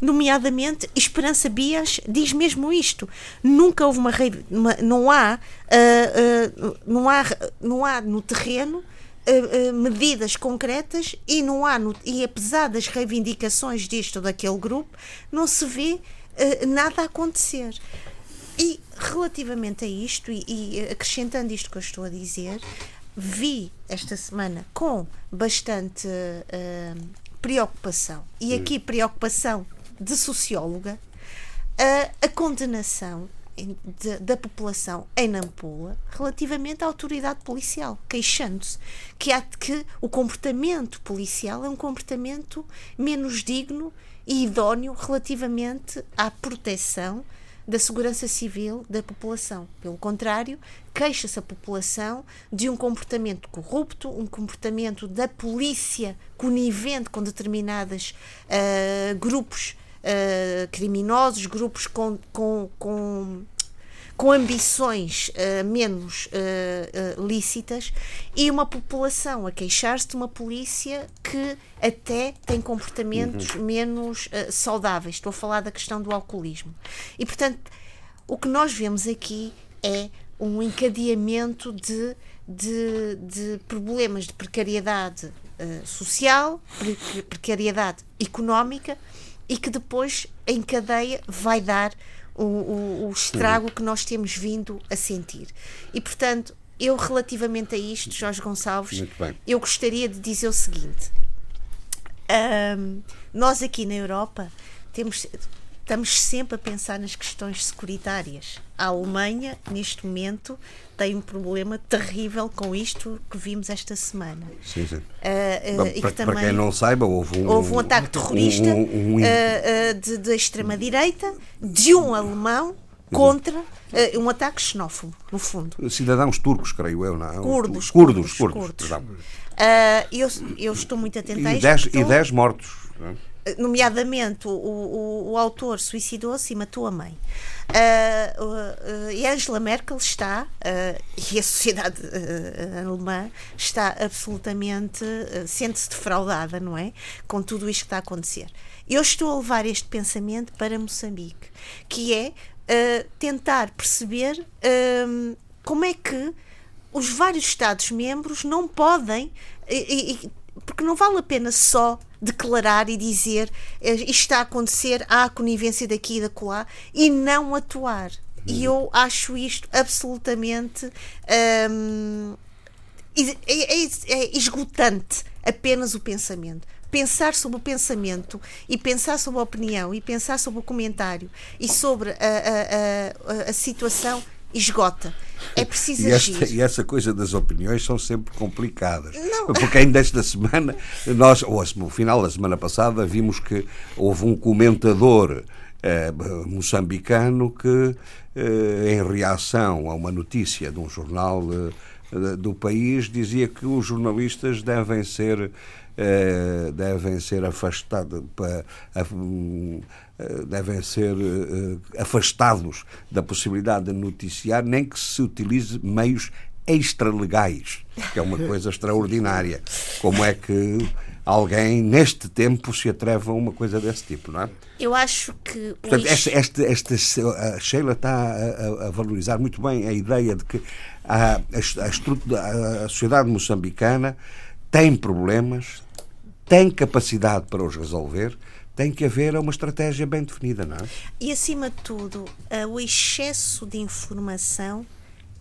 Nomeadamente, Esperança Bias diz mesmo isto. Nunca houve uma, uma não há uh, uh, não há não há no terreno uh, medidas concretas e não há no, e apesar das reivindicações disto ou daquele grupo não se vê nada a acontecer. E relativamente a isto e, e acrescentando isto que eu estou a dizer, vi esta semana com bastante uh, preocupação, e aqui preocupação de socióloga, a, a condenação de, da população em Nampula relativamente à autoridade policial, queixando-se que, há, que o comportamento policial é um comportamento menos digno e idóneo relativamente à proteção da segurança civil da população. Pelo contrário, queixa-se a população de um comportamento corrupto, um comportamento da polícia conivente com determinados uh, grupos uh, criminosos, grupos com, com, com com ambições uh, menos uh, uh, lícitas e uma população a queixar-se de uma polícia que até tem comportamentos uhum. menos saudáveis. Estou a falar da questão do alcoolismo. E, portanto, o que nós vemos aqui é um encadeamento de, de, de problemas de precariedade social, precariedade económica e que depois, em cadeia, vai dar o, o, o estrago que nós temos vindo a sentir. E, portanto, eu, relativamente a isto, Jorge Gonçalves, eu gostaria de dizer o seguinte: um, nós aqui na Europa temos estamos sempre a pensar nas questões securitárias. A Alemanha, neste momento, tem um problema terrível com isto que vimos esta semana. Sim, sim. Uh, uh, para, para, quem não saiba, houve um, houve um ataque terrorista um, um, uh, de, de extrema-direita de um alemão contra um ataque xenófobo, no fundo. Cidadãos turcos, creio eu, não é? Curdos. Curdos, curdos. curdos. curdos. eu, eu estou muito atenta a isto. Dez, e 10 mortos. Não é? Nomeadamente o, o, o autor suicidou-se e matou a mãe. Uh, uh, e Angela Merkel está, uh, e a sociedade alemã está absolutamente, sente-se defraudada, não é? Com tudo isto que está a acontecer. Eu estou a levar este pensamento para Moçambique, que é tentar perceber como é que os vários Estados-membros não podem, e, e, porque não vale a pena só declarar e dizer eh, isto está a acontecer, há a conivência daqui e da colar e não atuar. E uhum. eu acho isto absolutamente hum, é, é, é esgotante apenas o pensamento pensar sobre o pensamento e pensar sobre a opinião e pensar sobre o comentário e sobre a, a, a, a situação esgota. É preciso e esta, agir. E essa coisa das opiniões são sempre complicadas. Não. Porque ainda esta semana, nós, ou no final da semana passada, vimos que houve um comentador eh, moçambicano que, eh, em reação a uma notícia de um jornal eh, do país, dizia que os jornalistas devem ser eh, devem ser afastados, eh, devem ser eh, afastados da possibilidade de noticiar, nem que se utilize meios extralegais, que é uma coisa extraordinária. Como é que alguém neste tempo se atreve a uma coisa desse tipo, não é? Eu acho que. Portanto, esta, esta, esta, a Sheila está a, a, valorizar muito bem a ideia de que a, a, a, a sociedade moçambicana tem problemas, tem capacidade para os resolver, tem que haver uma estratégia bem definida, não é? E acima de tudo, o excesso de informação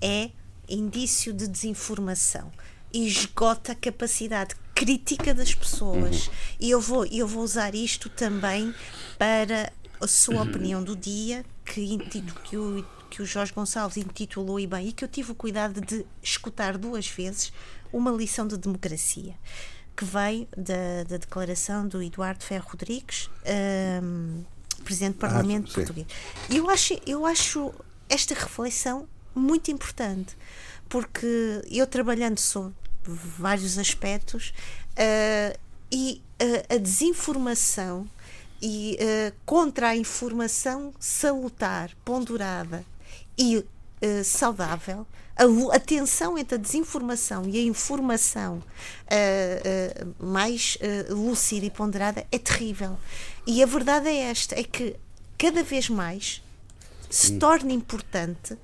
é indício de desinformação e esgota a capacidade crítica das pessoas. Uhum. E eu vou, eu vou usar isto também para a sua uhum. opinião do dia, que, que, o, que o Jorge Gonçalves intitulou e bem, e que eu tive o cuidado de escutar duas vezes, uma lição de democracia que veio da, da declaração do Eduardo Ferro Rodrigues, um, Presidente do Parlamento ah, português. E eu acho, eu acho esta reflexão muito importante, porque eu trabalhando sobre vários aspectos uh, e uh, a desinformação e uh, contra a informação salutar, ponderada e saudável, a, a, tensão entre a desinformação e a informação mais lúcida e ponderada é terrível. E a verdade é esta: é que cada vez mais se torna importante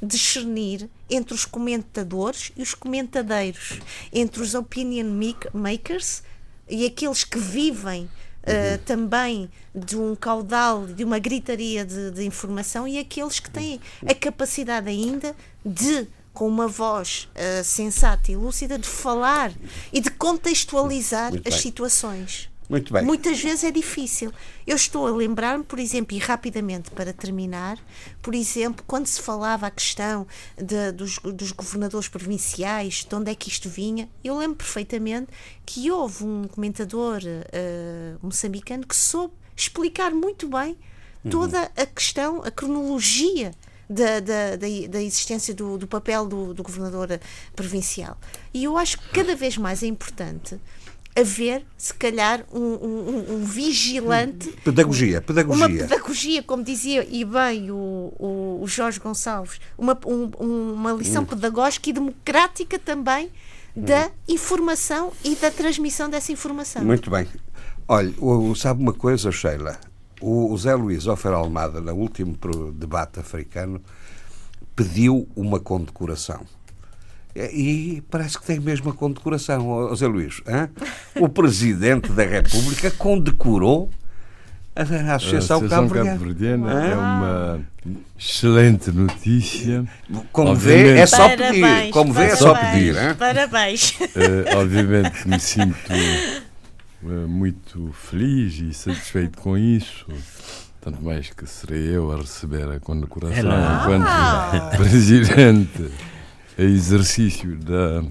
discernir entre os comentadores e os comentadeiros, entre os opinion makers e aqueles que vivem uh, também de um caudal, de uma gritaria de, de, informação e aqueles que têm a capacidade ainda de com uma voz uh, sensata e lúcida de falar e de contextualizar as situações. Muito bem. Muitas vezes é difícil. Eu estou a lembrar-me, por exemplo, e rapidamente para terminar, por exemplo, quando se falava a questão de, dos, dos governadores provinciais, de onde é que isto vinha, eu lembro perfeitamente que houve um comentador uh, moçambicano que soube explicar muito bem toda uhum. a questão, a cronologia da, da, da, existência do, do papel do, do governador provincial. E eu acho que cada vez mais é importante haver, se calhar, um, um, um vigilante. Pedagogia, pedagogia. Uma pedagogia, como dizia e bem o, o, o Jorge Gonçalves, uma, um, uma lição hum. pedagógica e democrática também da informação e da transmissão dessa informação. Muito bem. Olha, sabe uma coisa, Sheila? O Zé Luís Ofer Almada, no último debate africano, pediu uma condecoração e parece que tem mesmo a condecoração, José Luís. Hein? O Presidente da República condecorou a Associação, Associação Cabo-Verdiana é uma excelente notícia. Como vê, é só pedir. Parabéns, Como vê, é só pedir. Hein? Parabéns. Uh, obviamente me sinto muito feliz e satisfeito com isso. Tanto mais que serei eu a receber a condecoração é enquanto ah. Presidente exercício da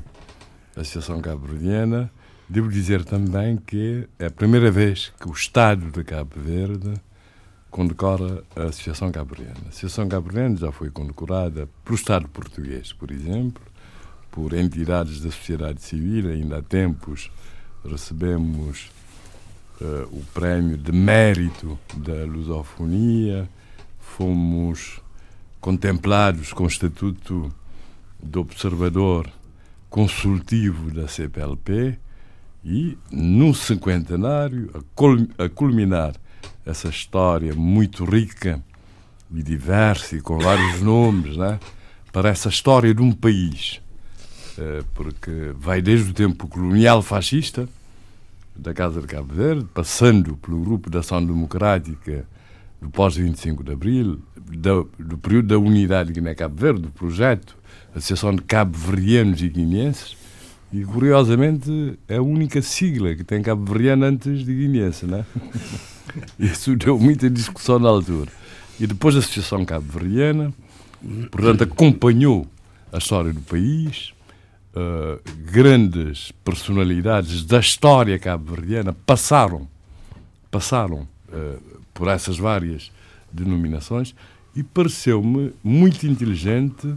Associação Cabo-Verdiana, devo dizer também que é a primeira vez que o Estado de Cabo Verde condecora a Associação Cabo-Verdiana. A Associação Cabo-Verdiana já foi condecorada pelo Estado português, por exemplo, por entidades da sociedade civil, ainda há tempos recebemos uh, o prémio de mérito da lusofonia, fomos contemplados com o Estatuto do observador consultivo da CPLP e, num cinquentenário, a culminar essa história muito rica e diversa e com vários nomes, né? para essa história de um país, eh, porque vai desde o tempo colonial fascista, da Casa de Cabo Verde, passando pelo Grupo da Ação Democrática do pós-25 de Abril, do, do período da Unidade Guiné-Cabo Verde, do projeto Associação de Cabo-Verdianos e Guineenses, e curiosamente é a única sigla que tem cabo-verdiano antes de guineense, né? Isso deu muita discussão na altura. E depois a Associação Cabo-Verdiana, portanto, acompanhou a história do país, uh, grandes personalidades da história cabo-verdiana passaram, passaram uh, por essas várias denominações e pareceu-me muito inteligente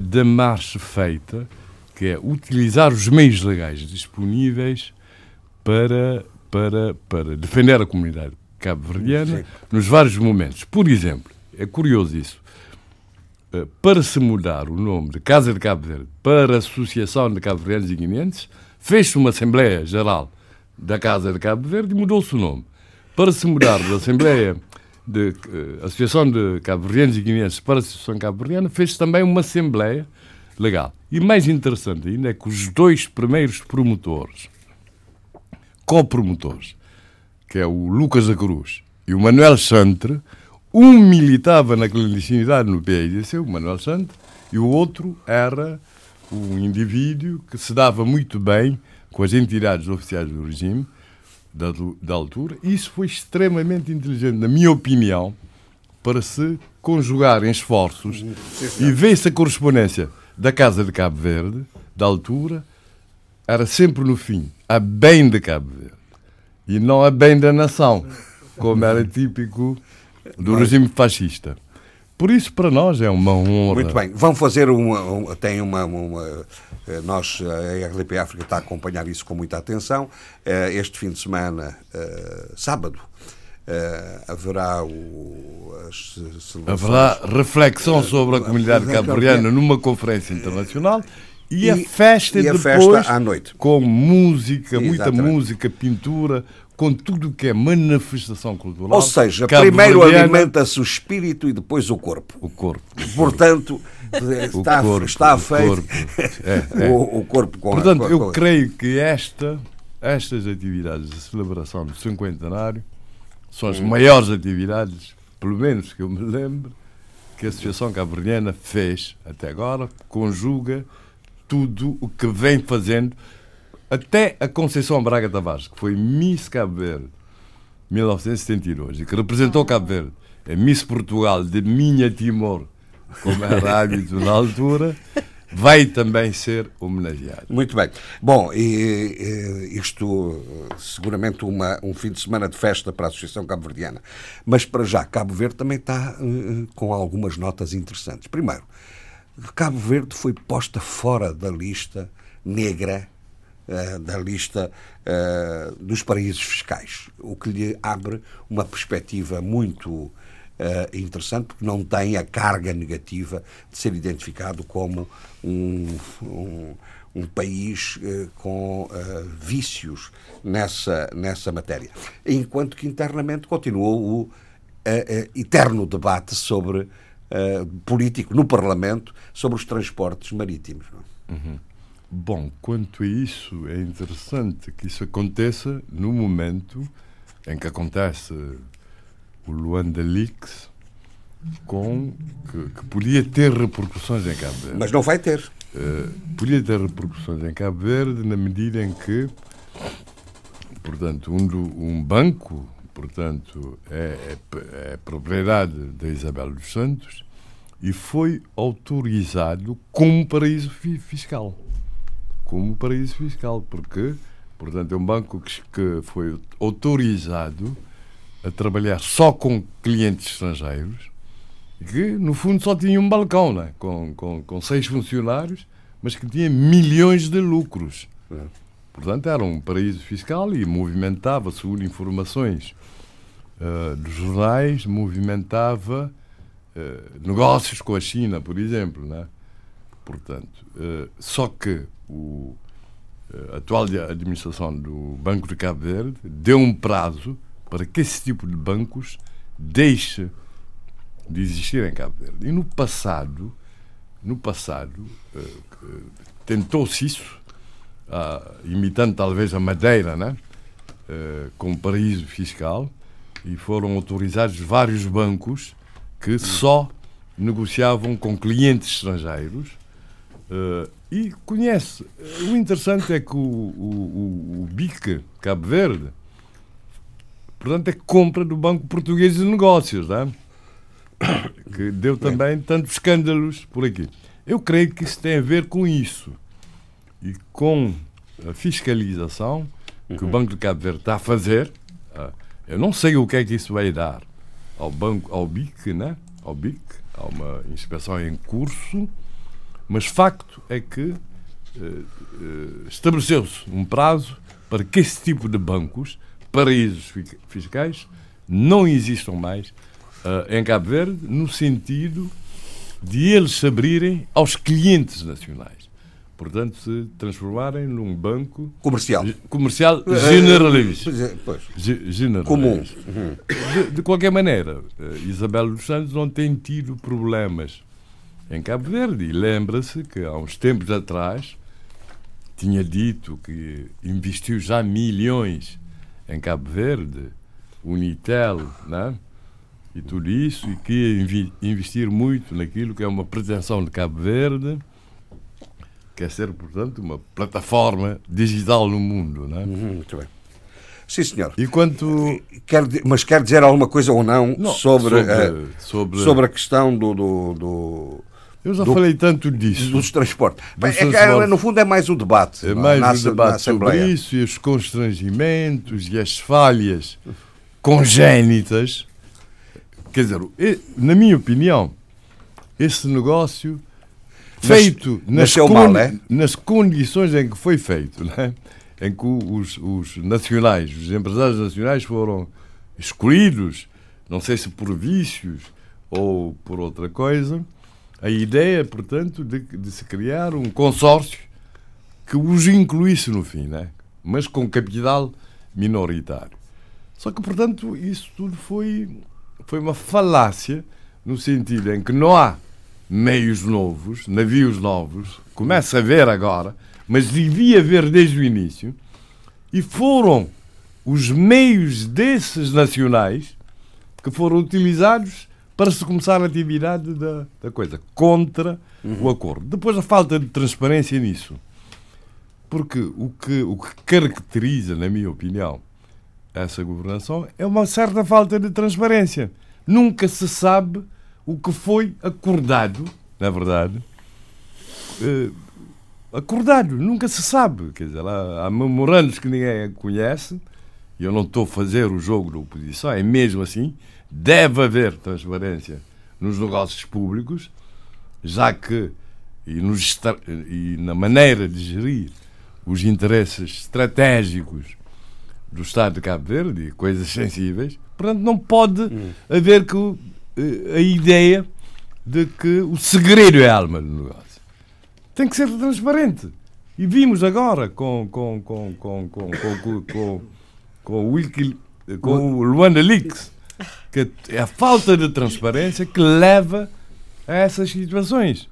da marcha feita, que é utilizar os meios legais disponíveis para, para, para defender a comunidade cabo-verdiana nos vários momentos. Por exemplo, é curioso isso, eh, para se mudar o nome de Casa de Cabo Verde para Associação de Cabo-Verdianos e Guineenses, fez-se uma Assembleia Geral da Casa de Cabo Verde e mudou-se o nome. Para se mudar da Assembleia de uh, Associação de Cabo-Verdianos e Guineenses para a Associação Cabo-Verdiana, fez também uma Assembleia Legal. E mais interessante ainda é que os dois primeiros promotores, co-promotores, que é o Lucas da Cruz e o Manuel Santre, um militava na clandestinidade no PIDC, o Manuel Santre, e o outro era um indivíduo que se dava muito bem com as entidades oficiais do regime da, da altura. Isso foi extremamente inteligente, na minha opinião, para se conjugarem esforços e ver-se a correspondência da Casa de Cabo Verde, da altura, era sempre no fim, a bem de Cabo Verde e não a bem da nação, como era típico do regime fascista. Por isso, para nós, é uma honra. Muito bem. Vão fazer uma. uma tem uma, uma, eh, Nós, a RDP África, está a acompanhar isso com muita atenção. Eh, este fim de semana, eh, sábado, haverá o, as celebrações. Haverá reflexão sobre a comunidade cabo-verdiana numa conferência internacional. E, e, a festa e a depois, festa à noite. com música, Exatamente. muita música, pintura, com tudo que é manifestação cultural. Ou seja, primeiro alimenta-se o espírito e depois o corpo. O corpo. Portanto, está, corpo, está feito o corpo, é, é. O, o, corpo com Portanto, a, com eu creio que esta, estas atividades de celebração do cinquentenário são as hum. maiores atividades, pelo menos que eu me lembro, que a Associação Cabo-Verdiana fez até agora, conjuga tudo o que vem fazendo até a Conceição Braga Tavares, que foi Miss Cabo Verde 1972 e que representou Cabo Verde, a Miss Portugal de Minha Timor, como era hábito na altura, vai também ser homenageado. Muito bem. Bom, e, e, isto seguramente uma, um fim de semana de festa para a Associação Cabo-Verdiana. Mas para já, Cabo Verde também está uh, com algumas notas interessantes. Primeiro, Cabo Verde foi posta fora da lista negra uh, da lista uh, dos paraísos fiscais, o que lhe abre uma perspectiva muito uh, interessante, porque não tem a carga negativa de ser identificado como um, um, um país com vícios nessa, nessa matéria. Enquanto que internamente continuou o eterno debate sobre. político no Parlamento sobre os transportes marítimos. Uhum. Bom, quanto a isso, é interessante que isso aconteça no momento em que acontece o Luanda Leaks, com, que, que podia ter repercussões em Cabo Verde. Mas não vai ter. Uh, podia ter repercussões em Cabo Verde na medida em que, portanto, um, do, um banco, portanto, é, é, é propriedade da Isabel dos Santos e foi autorizado como paraíso fiscal como paraíso fiscal, porque, portanto, é um banco que, que foi autorizado a trabalhar só com clientes estrangeiros que, no fundo, só tinha um balcão, né? com, com, com seis funcionários, mas que tinha milhões de lucros. É. Portanto, era um paraíso fiscal e movimentava, segundo informações uh, dos jornais, movimentava uh, negócios com a China, por exemplo. Né? Portanto, uh, só que o, a atual administração do Banco de Cabo Verde deu um prazo para que esse tipo de bancos deixe de existir em Cabo Verde. E no passado, no passado, uh, tentou-se isso, imitando talvez a Madeira, né? Uh, como paraíso fiscal, e foram autorizados vários bancos que só negociavam com clientes estrangeiros e conhece. O interessante é que o, o, o, BIC, Cabo Verde, portanto, é compra do Banco Português de Negócios, não é? que deu também tantos escândalos por aqui. Eu creio que isso tem a ver com isso e com a fiscalização que uhum. o Banco de Cabo Verde está a fazer. Ah, eu não sei o que é que isso vai dar ao banco, ao BIC, né? Ao BIC, há uma inspeção em curso mas facto é que uh, uh, estabeleceu-se um prazo para que esse tipo de bancos, paraísos fiscais, não existam mais uh, em Cabo Verde, no sentido de eles se abrirem aos clientes nacionais. Portanto, se transformarem num banco comercial, comercial generalista. Pois. generalista. Comum. De, de, qualquer maneira, Isabel dos Santos não tem tido problemas em Cabo Verde. E lembra-se que há uns tempos atrás tinha dito que investiu já milhões em Cabo Verde, Unitel, né? e tudo isso, e que ia investir muito naquilo que é uma pretensão de Cabo Verde, que é ser, portanto, uma plataforma digital no mundo. Né? Uhum, muito bem. Sim, senhor. E quanto... Quer, mas quer dizer alguma coisa ou não, não sobre, sobre, a, sobre... sobre a questão do, do, do eu já do, falei tanto disso. Dos transportes. Dos é, transportes. É, no fundo é mais o debate. É mais na, o debate sobre isso e os constrangimentos e as falhas congénitas. Quer dizer, na minha opinião, esse negócio feito nas, mal, é? nas condições em que foi feito, é? em que os, os nacionais, os empresários nacionais foram escolhidos, não sei se por vícios ou por outra coisa, a ideia, portanto, de, de se criar um consórcio que os incluísse no fim, né? mas com capital minoritário. Só que, portanto, isso tudo foi, foi uma falácia no sentido em que não há meios novos, navios novos, começa a haver agora, mas devia haver desde o início, e foram os meios desses nacionais que foram utilizados para se começar a atividade da, da coisa, contra uhum. o acordo. Depois a falta de transparência nisso. Porque o que, o que caracteriza, na minha opinião, essa governação é uma certa falta de transparência. Nunca se sabe o que foi acordado, na verdade. Uh, acordado, nunca se sabe. Quer dizer, há, há memorandos que ninguém conhece. E eu não estou a fazer o jogo da oposição, é mesmo assim deve haver transparência nos negócios públicos, já que e, nos, e na maneira de gerir os interesses estratégicos do Estado de Cabo Verde e coisas sensíveis, portanto, não pode hum. haver que, eh, a ideia de que o segredo é a alma do negócio. Tem que ser transparente. E vimos agora com, com, com, com, com, com, com, com, com com o Luanda Leaks que é a falta de transparência que leva a essas situações.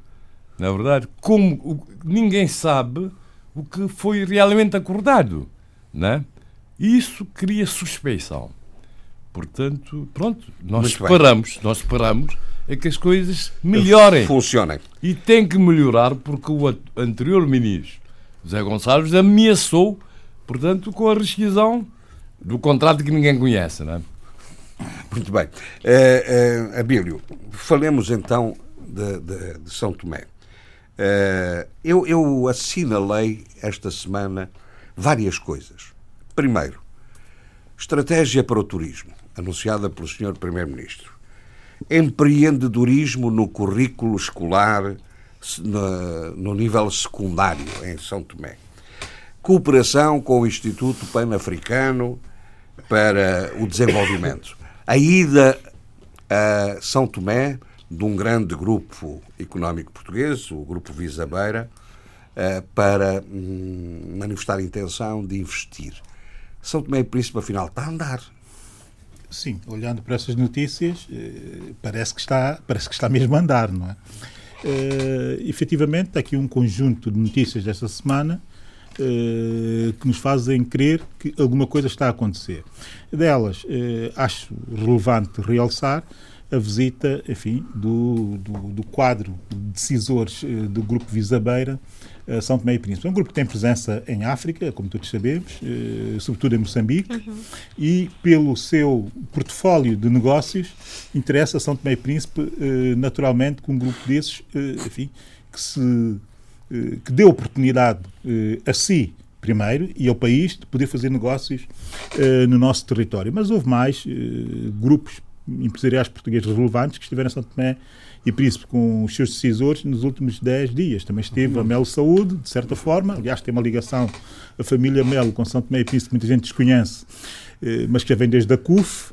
Na verdade, como ninguém sabe o que foi realmente acordado, né? Isso cria suspeição. Portanto, pronto, nós esperamos, nós esperamos é que as coisas melhorem. Funcionem. E tem que melhorar porque o anterior ministro, José Gonçalves, ameaçou, portanto, com a rescisão do contrato que ninguém conhece, não é? Muito bem. Uh, uh, Abílio, falemos então de, de, de São Tomé. Uh, eu, eu assinalei esta semana várias coisas. Primeiro, estratégia para o turismo, anunciada pelo Sr. Primeiro-Ministro. Empreendedorismo no currículo escolar no, no nível secundário em São Tomé. Cooperação com o Instituto Pan-Africano para o Desenvolvimento a ida a São Tomé de um grande grupo económico português, o Grupo Visabeira, eh, para hum, manifestar a intenção de investir. São Tomé e Príncipe, afinal, está a andar. Sim, olhando para essas notícias, eh, parece que está, parece que está mesmo a andar, não é? Uh, efetivamente, aqui um conjunto de notícias desta semana que nos fazem crer que alguma coisa está a acontecer. Delas, uh, acho relevante realçar a visita, enfim, do, do, do quadro de decisores uh, do Grupo Visabeira a São Tomé e Príncipe. É um grupo que tem presença em África, como todos sabemos, sobretudo em Moçambique, uhum. e pelo seu portfólio de negócios interessa São Tomé e Príncipe naturalmente que um grupo desses, enfim, que se eh, que deu oportunidade eh, a si primeiro e ao país de poder fazer negócios uh, no nosso território. Mas houve mais grupos empresariais portugueses relevantes que estiveram em São Tomé e Príncipe com os seus decisores nos últimos 10 dias. Também esteve a Melo Saúde, de certa forma, aliás, tem uma ligação a família Melo com São Tomé e Príncipe que muita gente desconhece, mas que já vem desde a CUF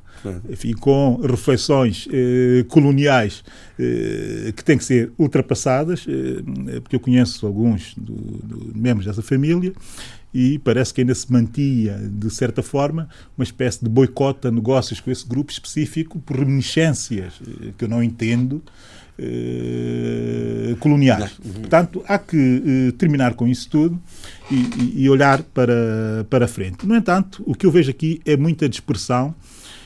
enfim, com reflexões eh, coloniais eh, que têm que ser ultrapassadas, eh, porque eu conheço alguns do, do, membros dessa família e parece que ainda se mantinha, de certa forma, uma espécie de boicote a negócios com esse grupo específico por reminiscências eh, que eu não entendo. Eh, coloniais. Uhum. Portanto, há que eh, terminar com isso tudo e, e, olhar para, para frente. No entanto, o que eu vejo aqui é muita dispersão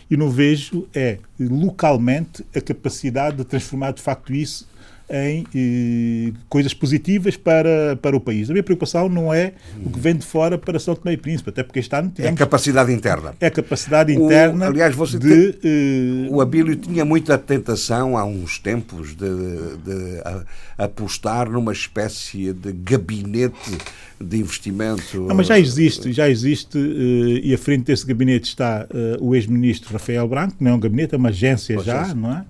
e não vejo é localmente a capacidade de transformar de facto isso em eh, coisas positivas para, para o país. A minha preocupação não é o que vem de fora para São Tomé e Príncipe, até porque este ano tivemos... É a capacidade interna. É a capacidade interna o, aliás, você de... Tem, eh, o Abílio tinha muita tentação há uns tempos de, de a, apostar numa espécie de gabinete de investimento. Não, mas já existe, já existe, uh, e à frente desse gabinete está uh, o ex-ministro Rafael Branco, não é um gabinete, é uma agência já, não é?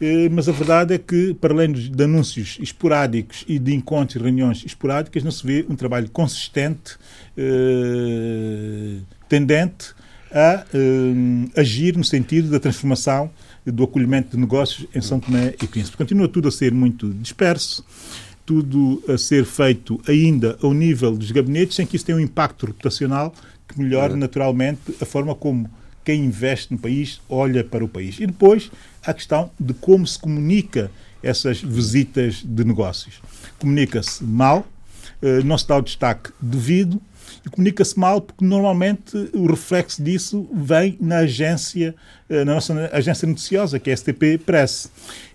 Eh, mas a verdade é que, para além de anúncios esporádicos e de encontros e reuniões esporádicas, não se vê um trabalho consistente, eh, tendente a eh, agir no sentido da transformação do acolhimento de negócios em São Tomé e Príncipe. Continua tudo a ser muito disperso, tudo a ser feito ainda ao nível dos gabinetes, sem que isso tenha um impacto reputacional que melhore naturalmente a forma como quem investe no país olha para o país. E depois a questão de como se comunica essas visitas de negócios. Comunica-se mal, eh, não se dá o destaque devido e comunica-se mal porque normalmente o reflexo disso vem na agência, eh, na nossa agência noticiosa, que é a STP Press.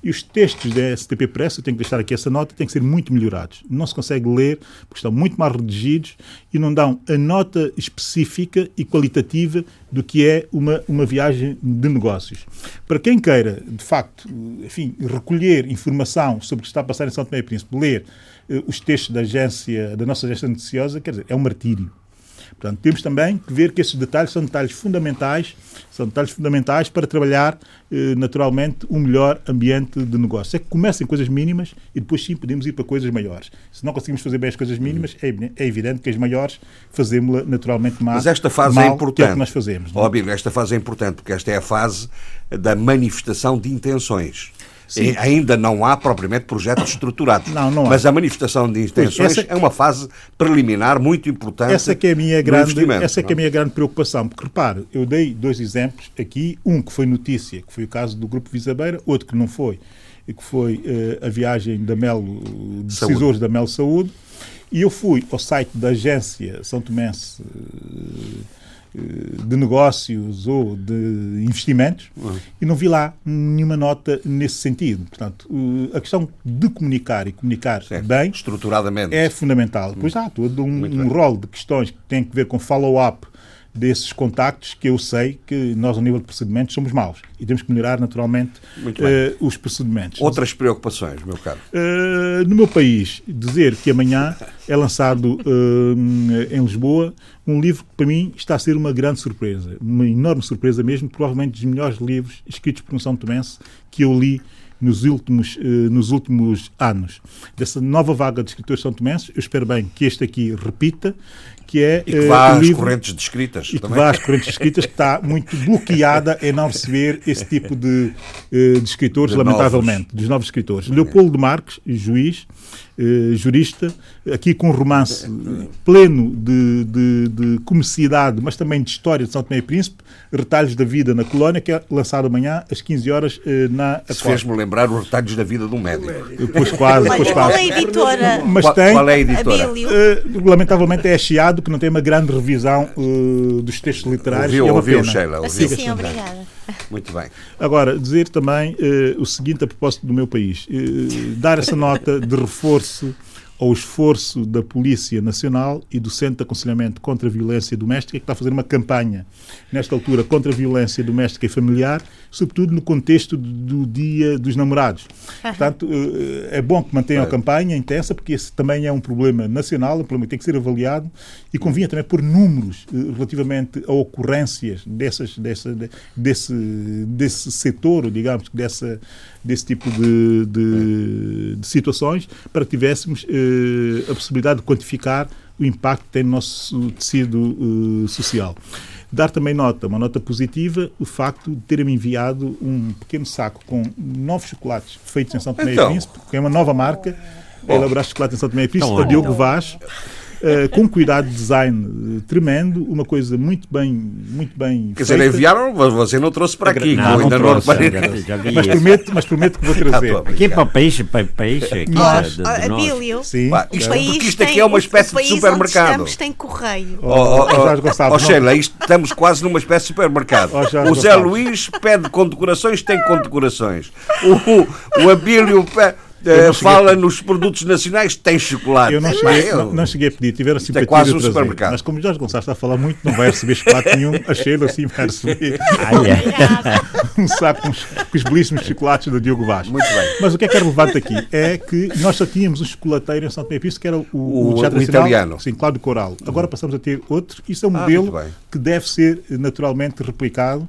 E os textos da STP Press, eu tenho que deixar aqui essa nota, têm que ser muito melhorados. Não se consegue ler porque estão muito mal redigidos e não dão a nota específica e qualitativa do que é uma, uma viagem de negócios. Para quem queira, de facto, enfim, recolher informação sobre o que está a passar em São Tomé e Príncipe, ler uh, os textos da agência, da nossa agência noticiosa, quer dizer, é um martírio. Portanto, temos também que ver que esses detalhes são detalhes fundamentais, são detalhes fundamentais para trabalhar eh, naturalmente um melhor ambiente de negócio. É que comecem coisas mínimas e depois sim podemos ir para coisas maiores. Se não conseguimos fazer bem as coisas mínimas, é evidente, é evidente que as maiores fazemos-la naturalmente mal. Mas esta fase mal, é importante. Que é que nós fazemos. Ó, Bíblia, esta fase é importante porque esta é a fase da manifestação de intenções. E ainda não há propriamente projetos estruturados. Não, não há. Mas a manifestação de intenções essa- é uma fase preliminar muito importante. Essa que é a minha grande, essa que é a não minha grande preocupação, porque repare, eu dei dois exemplos aqui, um que foi notícia, que foi o caso do Grupo Visabeira, outro que não foi, e que foi eh, a viagem da Melo, decisores da Melo Saúde, e eu fui ao site da agência São Tomense eh, de negócios ou de investimentos Uhum. e não vi lá nenhuma nota nesse sentido. Portanto, eh, a questão de comunicar e comunicar Certo. bem Estruturadamente. é fundamental. Depois há todo um, um rol de questões que têm que ver com follow-up desses contactos que eu sei que nós, a nível de procedimentos, somos maus. E temos que melhorar, naturalmente, eh, os procedimentos. Outras preocupações, meu caro. Uh, no meu país, dizer que amanhã é lançado uh, em Lisboa um livro que para mim está a ser uma grande surpresa, uma enorme surpresa mesmo, provavelmente dos melhores livros escritos por um São Tomense que eu li nos últimos, uh, nos últimos anos. Dessa nova vaga de escritores são tomenses, eu espero bem que este aqui repita, que é E que uh, vá o às livro correntes descritas e que também. vá às correntes escritas, que está muito bloqueada em não receber esse tipo de, eh, de escritores, De lamentavelmente, dos novos escritores. Leopoldo Marques, juiz, eh, jurista, aqui com um romance pleno de, de, de comicidade, mas também de história de São Tomé e Príncipe, retalhos da vida na colónia, que é lançado amanhã às 15 horas eh, na Se fez-me lembrar os retalhos da vida de um médico. Depois quase, depois Olha, qual é quase. a editora? Mas Qual, tem, qual é a editora? Eh, lamentavelmente é chiado que não tem uma grande revisão eh, dos textos literários. Ouviu, é ouviu, pena. Sheila. Ouviu. sim, sim, obrigada. Muito bem. Agora, dizer também eh, o seguinte a propósito do meu país. Eh, dar essa nota de reforço ao esforço da Polícia Nacional e do Centro de Aconselhamento contra a Violência Doméstica, que está a fazer uma campanha, nesta altura, contra a violência doméstica e familiar, sobretudo no contexto do- Dia dos Namorados. Portanto, eh, é bom que mantenham a campanha intensa, porque esse também é um problema nacional, um problema que tem que ser avaliado, e convinha também pôr números eh, relativamente a ocorrências dessas, dessa, de- desse, desse setor, digamos, dessa, desse tipo de, de, de situações, para que tivéssemos eh, a possibilidade de quantificar o impacto que tem no nosso tecido eh, social. Dar também nota, uma nota positiva, o facto de terem-me enviado um pequeno saco com novos chocolates feitos em São Tomé Então. e Príncipe, que é uma nova marca, a elaborar chocolate em São Tomé e Príncipe, Então, a Diogo então. Vaz, eh, com cuidado de design eh, tremendo, uma coisa muito bem, muito bem Quer dizer, feita. enviaram, você não trouxe para aqui. Não, não não trouxe, Mas prometo, mas prometo que vou trazer. Aqui para peixe, para peixe, aqui Nós. de, Ah, de nós. Abílio, Sim. Pá, o isto- país porque isto aqui tem- é uma espécie o de país supermercado. Onde estamos tem correio. Oh, oh, oh, Jorge Gonçalves, oh, não- Sheila, isto, estamos quase numa espécie de supermercado. Oh, o Zé. Luís pede condecorações, tem condecorações. O, o Abílio pe- eh, fala nos produtos nacionais, tem chocolate. Eu não cheguei, eu- não, não cheguei a pedir, tiveram a é simpatia quase um trazer. supermercado. Mas como o Jorge Gonçalves está a falar muito, não vai receber chocolate nenhum, a Sheila sim vai receber um saco com os, com os belíssimos chocolates do Diogo Vaz. Muito bem. Mas o que é que é relevante aqui é que nós só tínhamos um chocolateiro em São Tomé Príncipe, que era o, O- Teatro o Nacional, italiano. Sim, Cláudio Coral. Agora passamos a ter outro. Isso é um Ah, modelo que deve ser eh, naturalmente replicado,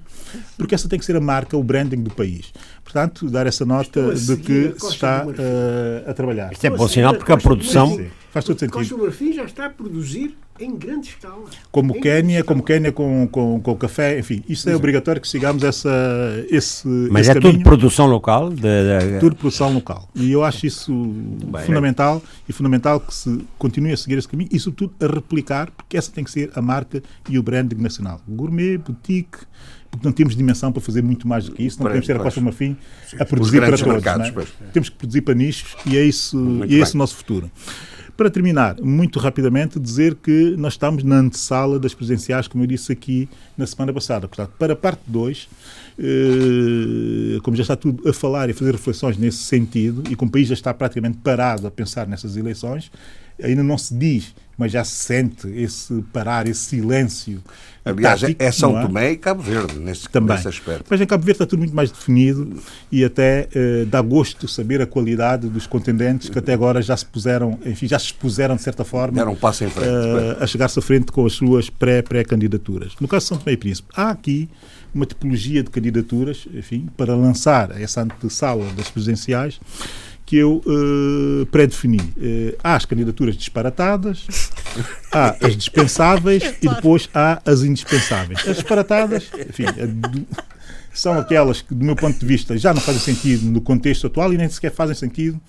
porque essa tem que ser a marca, o branding do país. Portanto, dar essa nota de que se está uh, a trabalhar. Isto é bom sinal porque a produção. Faz todo sentido. Costa do Marfim já está a produzir em grande escala. Como em Quénia, como Quénia com, com, com o café, enfim, isso é obrigatório que sigamos essa, esse Mas esse é caminho. tudo produção local? De, de... Tudo produção local. E eu acho isso Bem, fundamental é. e fundamental que se continue a seguir esse caminho e, sobretudo, a replicar, porque essa tem que ser a marca e o branding nacional. Gourmet, boutique, porque não temos dimensão para fazer muito mais do que isso, não podemos ter a Costa Marfim a produzir para todos. Mercados, é? Temos que produzir para nichos e é, isso, e é esse o nosso futuro. Para terminar, muito rapidamente, dizer que nós estamos na antessala das presenciais, como eu disse aqui na semana passada. Portanto, para a parte 2, eh, como já está tudo a falar e a fazer reflexões nesse sentido, e como o país já está praticamente parado a pensar nessas eleições, ainda não se diz, mas já se sente esse parar, esse silêncio. Aliás, tático, é São é? Tomé e Cabo Verde, nesse, Também. nesse aspecto. Mas em Cabo Verde está tudo muito mais definido e até eh, dá gosto saber a qualidade dos contendentes que até agora já se puseram, enfim, já se expuseram de certa forma Deram um passo em frente, uh, a chegar-se à frente com as suas pré-pré-candidaturas. No caso de São Tomé e Príncipe, há aqui uma tipologia de candidaturas, enfim, para lançar essa antessala das presidenciais que eu uh, pré-defini. Uh, há as candidaturas disparatadas, há as dispensáveis e depois há as indispensáveis. As disparatadas, enfim, são aquelas que, do meu ponto de vista, já não fazem sentido no contexto atual e nem sequer fazem sentido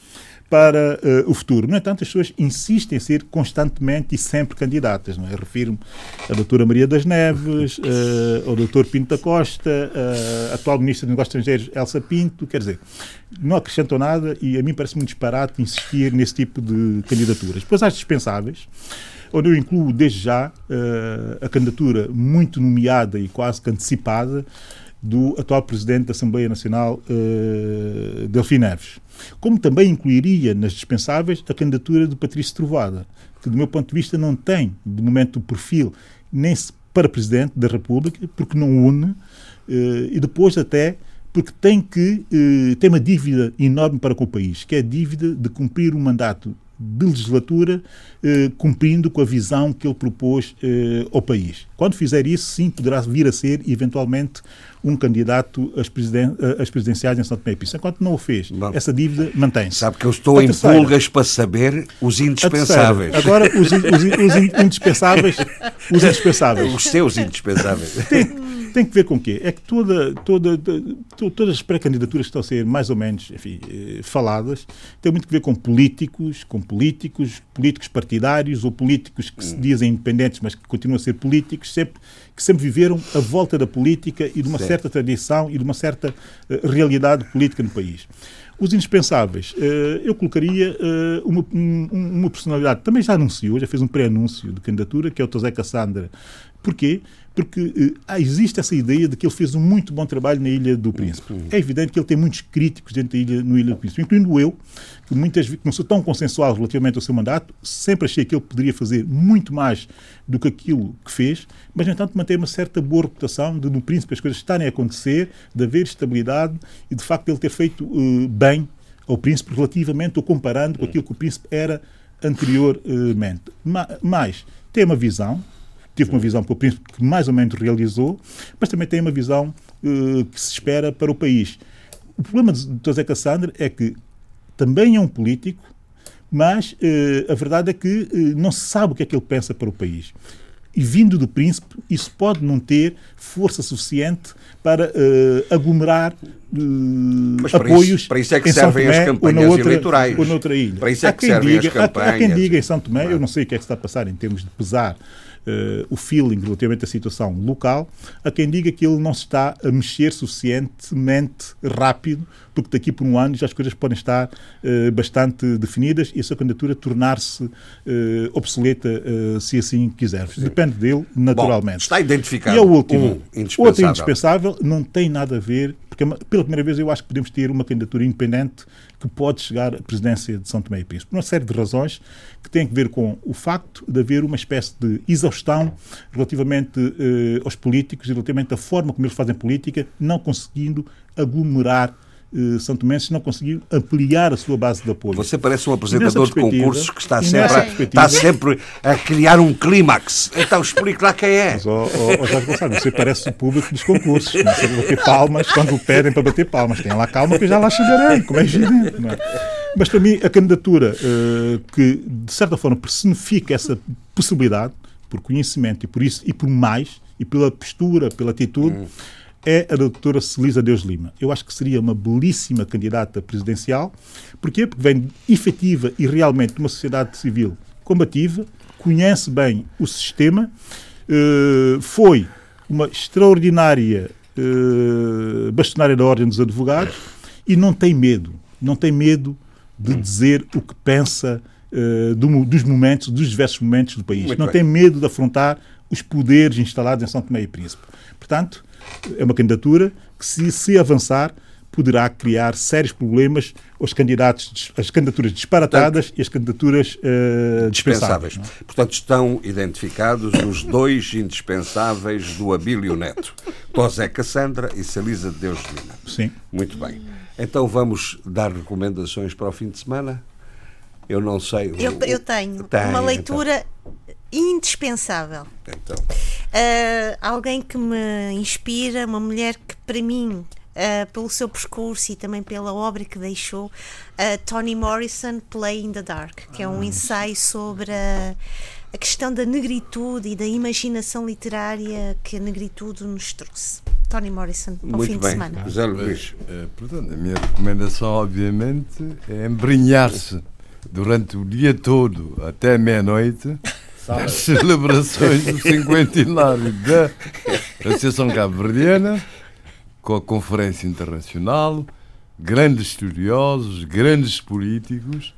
para uh, o futuro. No entanto, as pessoas insistem em ser constantemente e sempre candidatas. Não é? Refiro-me à doutora Maria das Neves, uh, ao doutor Pinto da Costa, uh, atual ministra dos Negócios Estrangeiros, Elsa Pinto. Quer dizer, não acrescentam nada e a mim parece muito disparate insistir nesse tipo de candidaturas. Depois há as dispensáveis, onde eu incluo desde já a candidatura muito nomeada e quase que antecipada do atual presidente da Assembleia Nacional, uh, Delfim Neves. Como também incluiria nas dispensáveis a candidatura de Patrício Trovada, que, do meu ponto de vista, não tem, de momento, o perfil nem para presidente da República, porque não une, uh, e depois até porque tem que uh, tem uma dívida enorme para com o país, que é a dívida de cumprir um mandato de legislatura, eh, cumprindo com a visão que ele propôs eh, ao país. Quando fizer isso, sim, poderá vir a ser, eventualmente, um candidato às, presiden às presidenciais em São Tomé e Príncipe. Enquanto não o fez, Bom, essa dívida mantém-se. Sabe que eu estou a em terceira, pulgas para saber os indispensáveis. Agora, os, os, os, indispensáveis. Os indispensáveis. Os seus indispensáveis. tem que ver com o quê? É que toda, toda, toda, todas as pré-candidaturas que estão a ser mais ou menos enfim, eh, faladas têm muito que ver com políticos, com políticos, políticos partidários ou políticos que se hum. dizem independentes, mas que continuam a ser políticos, sempre, que sempre viveram à volta da política e de uma certa tradição e de uma certa uh, realidade política no país. Os indispensáveis, uh, eu colocaria uma, um, uma personalidade, também já anunciou, já fez um pré-anúncio de candidatura, que é o Tosé Cassandra. Porquê? porque uh, existe essa ideia de que ele fez um muito bom trabalho na Ilha do Príncipe. Uhum. É evidente que ele tem muitos críticos dentro da Ilha, no Ilha do Príncipe, incluindo eu, que muitas vezes não sou tão consensual relativamente ao seu mandato, sempre achei que ele poderia fazer muito mais do que aquilo que fez, mas, no entanto, mantém uma certa boa reputação de, no Príncipe, as coisas estarem a acontecer, de haver estabilidade e, de facto, ele ter feito uh, bem ao Príncipe relativamente ou comparando com aquilo que o Príncipe era anteriormente. Mas tem uma visão, teve uma visão para o Príncipe que mais ou menos realizou, mas também tem uma visão uh, que se espera para o país. O problema de José Cassandra é que também é um político, mas uh, a verdade é que uh, não se sabe o que é que ele pensa para o país. E vindo do príncipe, isso pode não ter força suficiente para uh, aglomerar uh, para apoios. Isso, para isso é que servem Tomé, as campanhas outra, eleitorais. Ou noutra ilha. Para isso é que servem diga, as campanhas. Há, há quem diga em São Tomé, eu não sei o que é que está a passar em termos de pesar o feeling relativamente à situação local, a quem diga que ele não se está a mexer suficientemente rápido, porque daqui por um ano já as coisas podem estar uh, bastante definidas e a sua candidatura tornar-se uh, obsoleta, se assim quisermos. Depende dele, naturalmente. Bom, está identificado. E a última, um indispensável. outra indispensável, não tem nada a ver porque pela primeira vez eu acho que podemos ter uma candidatura independente que pode chegar à presidência de São Tomé e Príncipe. Por uma série de razões que têm a ver com o facto de haver uma espécie de exaustão relativamente eh, aos políticos e relativamente à forma como eles fazem política, não conseguindo aglomerar eh, São Tomenses não conseguiu ampliar a sua base de apoio. Você parece um apresentador de concursos que está sempre, a, está sempre a criar um clímax. Então explique lá quem é. Mas, oh, oh, Jorge Gonçalves, você parece o público dos concursos. A bater palmas quando pedem para bater palmas. Tenha lá calma que já lá chegarei, como é evidente. Não é? Mas para mim, a candidatura uh, que, de certa forma, personifica essa possibilidade, por conhecimento e por isso e por mais, e pela postura, pela atitude, hum é a doutora Celisa Deus Lima. Eu acho que seria uma belíssima candidata presidencial. Porquê? Porque vem efetiva e realmente de uma sociedade civil combativa, conhece bem o sistema, uh, foi uma extraordinária uh, bastonária da Ordem dos Advogados e não tem medo, não tem medo de dizer o que pensa do, dos momentos, dos diversos momentos do país. Muito não bem. tem medo de afrontar os poderes instalados em São Tomé e Príncipe. Portanto, é uma candidatura que, se, se avançar, poderá criar sérios problemas aos candidatos, as candidaturas disparatadas Portanto, e as candidaturas uh, dispensáveis. dispensáveis. É? Portanto, estão identificados os dois indispensáveis do Abílio Neto, José Cassandra e Celisa de Deus Lima. Sim. Muito bem. Então vamos dar recomendações para o fim de semana? Eu não sei. Eu, eu tenho tem, uma leitura então indispensável. Então. Uh, alguém que me inspira, uma mulher que para mim Uh, pelo seu percurso e também pela obra que deixou, uh, Toni Morrison, Play in the Dark, que é um ah. ensaio sobre a, a, questão da negritude e da imaginação literária que a negritude nos trouxe. Toni Morrison, para Muito o fim bem. de semana. José Luís. Uh, portanto, a minha recomendação, obviamente, é embrenhar-se durante o dia todo até meia-noite as celebrações do cinquentenário da Associação Cabo-Verdiana, com a Conferência Internacional, grandes estudiosos, grandes políticos,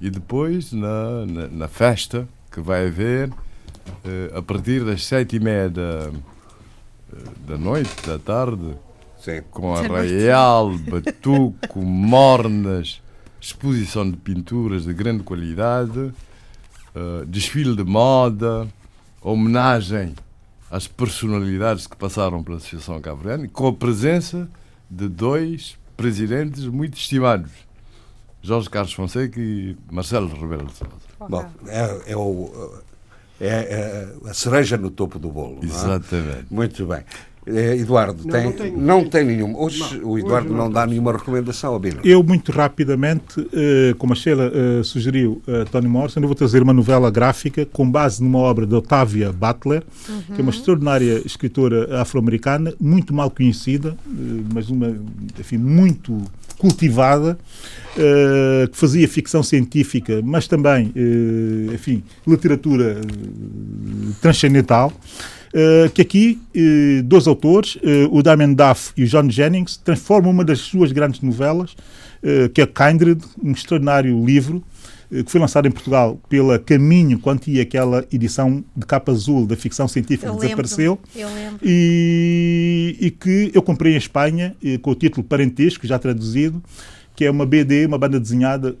e depois na, na, na festa que vai haver eh, a partir das sete e meia da, eh, da noite, da tarde, Sim. com arraial, batuco, mornas, exposição de pinturas de grande qualidade uh, desfile de moda, homenagem às personalidades que passaram pela Associação Cabo Verde, com a presença de dois presidentes muito estimados, Jorge Carlos Fonseca e Marcelo Rebelo de Sousa. Bom, é, é, o, é, é, a cereja no topo do bolo. É? Exatamente. É? Muito bem. Eh, Eduardo, não, tem, não, não tem nenhum. Hoje não, o Eduardo hoje não, dá nenhuma recomendação, Abílio. Eu, muito rapidamente, eh, como a Sheila eh, sugeriu a Tony Morrison, eu vou trazer uma novela gráfica com base numa obra de Octavia Butler, uhum. que é uma extraordinária escritora afro-americana, muito mal conhecida, mas uma, enfim, muito cultivada, que fazia ficção científica, mas também, enfim, literatura transcendental. Uh, que aqui uh, dois autores, uh, o Damien Duff e o John Jennings, transformam uma das suas grandes novelas, que é Kindred, um extraordinário livro, que foi lançado em Portugal pela Caminho, quando tinha aquela edição de capa azul da ficção científica eu que desapareceu. eu lembro. E, e, que eu comprei em Espanha, com o título Parentesco, já traduzido, que é uma BD, uma banda desenhada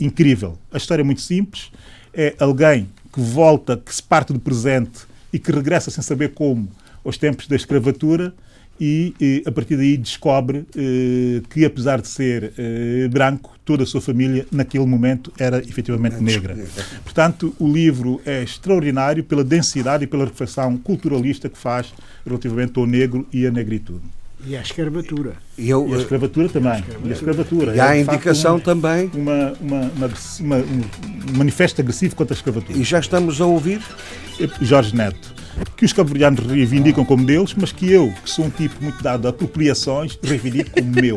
incrível. A história é muito simples. É alguém que volta, que se parte do presente e que regressa sem saber como aos tempos da escravatura e, e a partir daí descobre eh, que, apesar de ser eh, branco, toda a sua família naquele momento era efetivamente negra. Portanto, o livro é extraordinário pela densidade e pela reflexão culturalista que faz relativamente ao negro e à negritude. E a escravatura. E, eu, e a escravatura também. E a escravatura. E há a é, indicação uma, também. Uma, uma, uma, um manifesto agressivo contra a escravatura. E já estamos a ouvir? Jorge Neto que os cabo-verdianos reivindicam como deles, mas que eu, que sou um tipo muito dado a apropriações, reivindico como meu.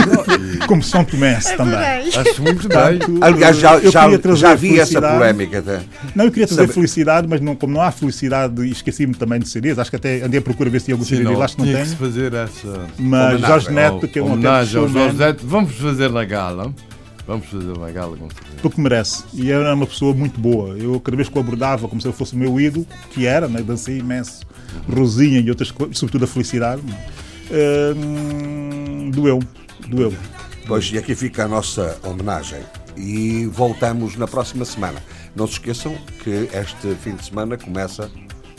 como São Tomense também. Acho muito bem. Aliás, já, eu já, já vi essa polémica. Até. Não, eu queria trazer Sabe... felicidade, mas não, como não há felicidade, esqueci-me também de CDs, acho que até andei a procurar ver se tinha algum CD lá, acho que não. Que fazer essa mas homenagem. Jorge Neto, que é um homenagem ao Jorge Neto, vamos fazer na gala. Vamos fazer uma gala com certeza. Porque merece. E era uma pessoa muito boa. Eu, cada vez que o abordava como se eu fosse o meu ídolo, que era, né? dancei imenso, Rosinha e outras coisas, sobretudo a felicidade, hum, doeu. Doeu. Pois, e aqui fica a nossa homenagem. E voltamos na próxima semana. Não se esqueçam que este fim de semana começa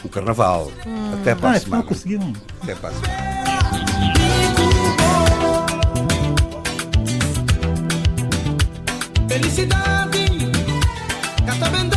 o Carnaval. Hum. Até para a ah, semana. Não conseguiram. Até para a semana. Felicidade, gata.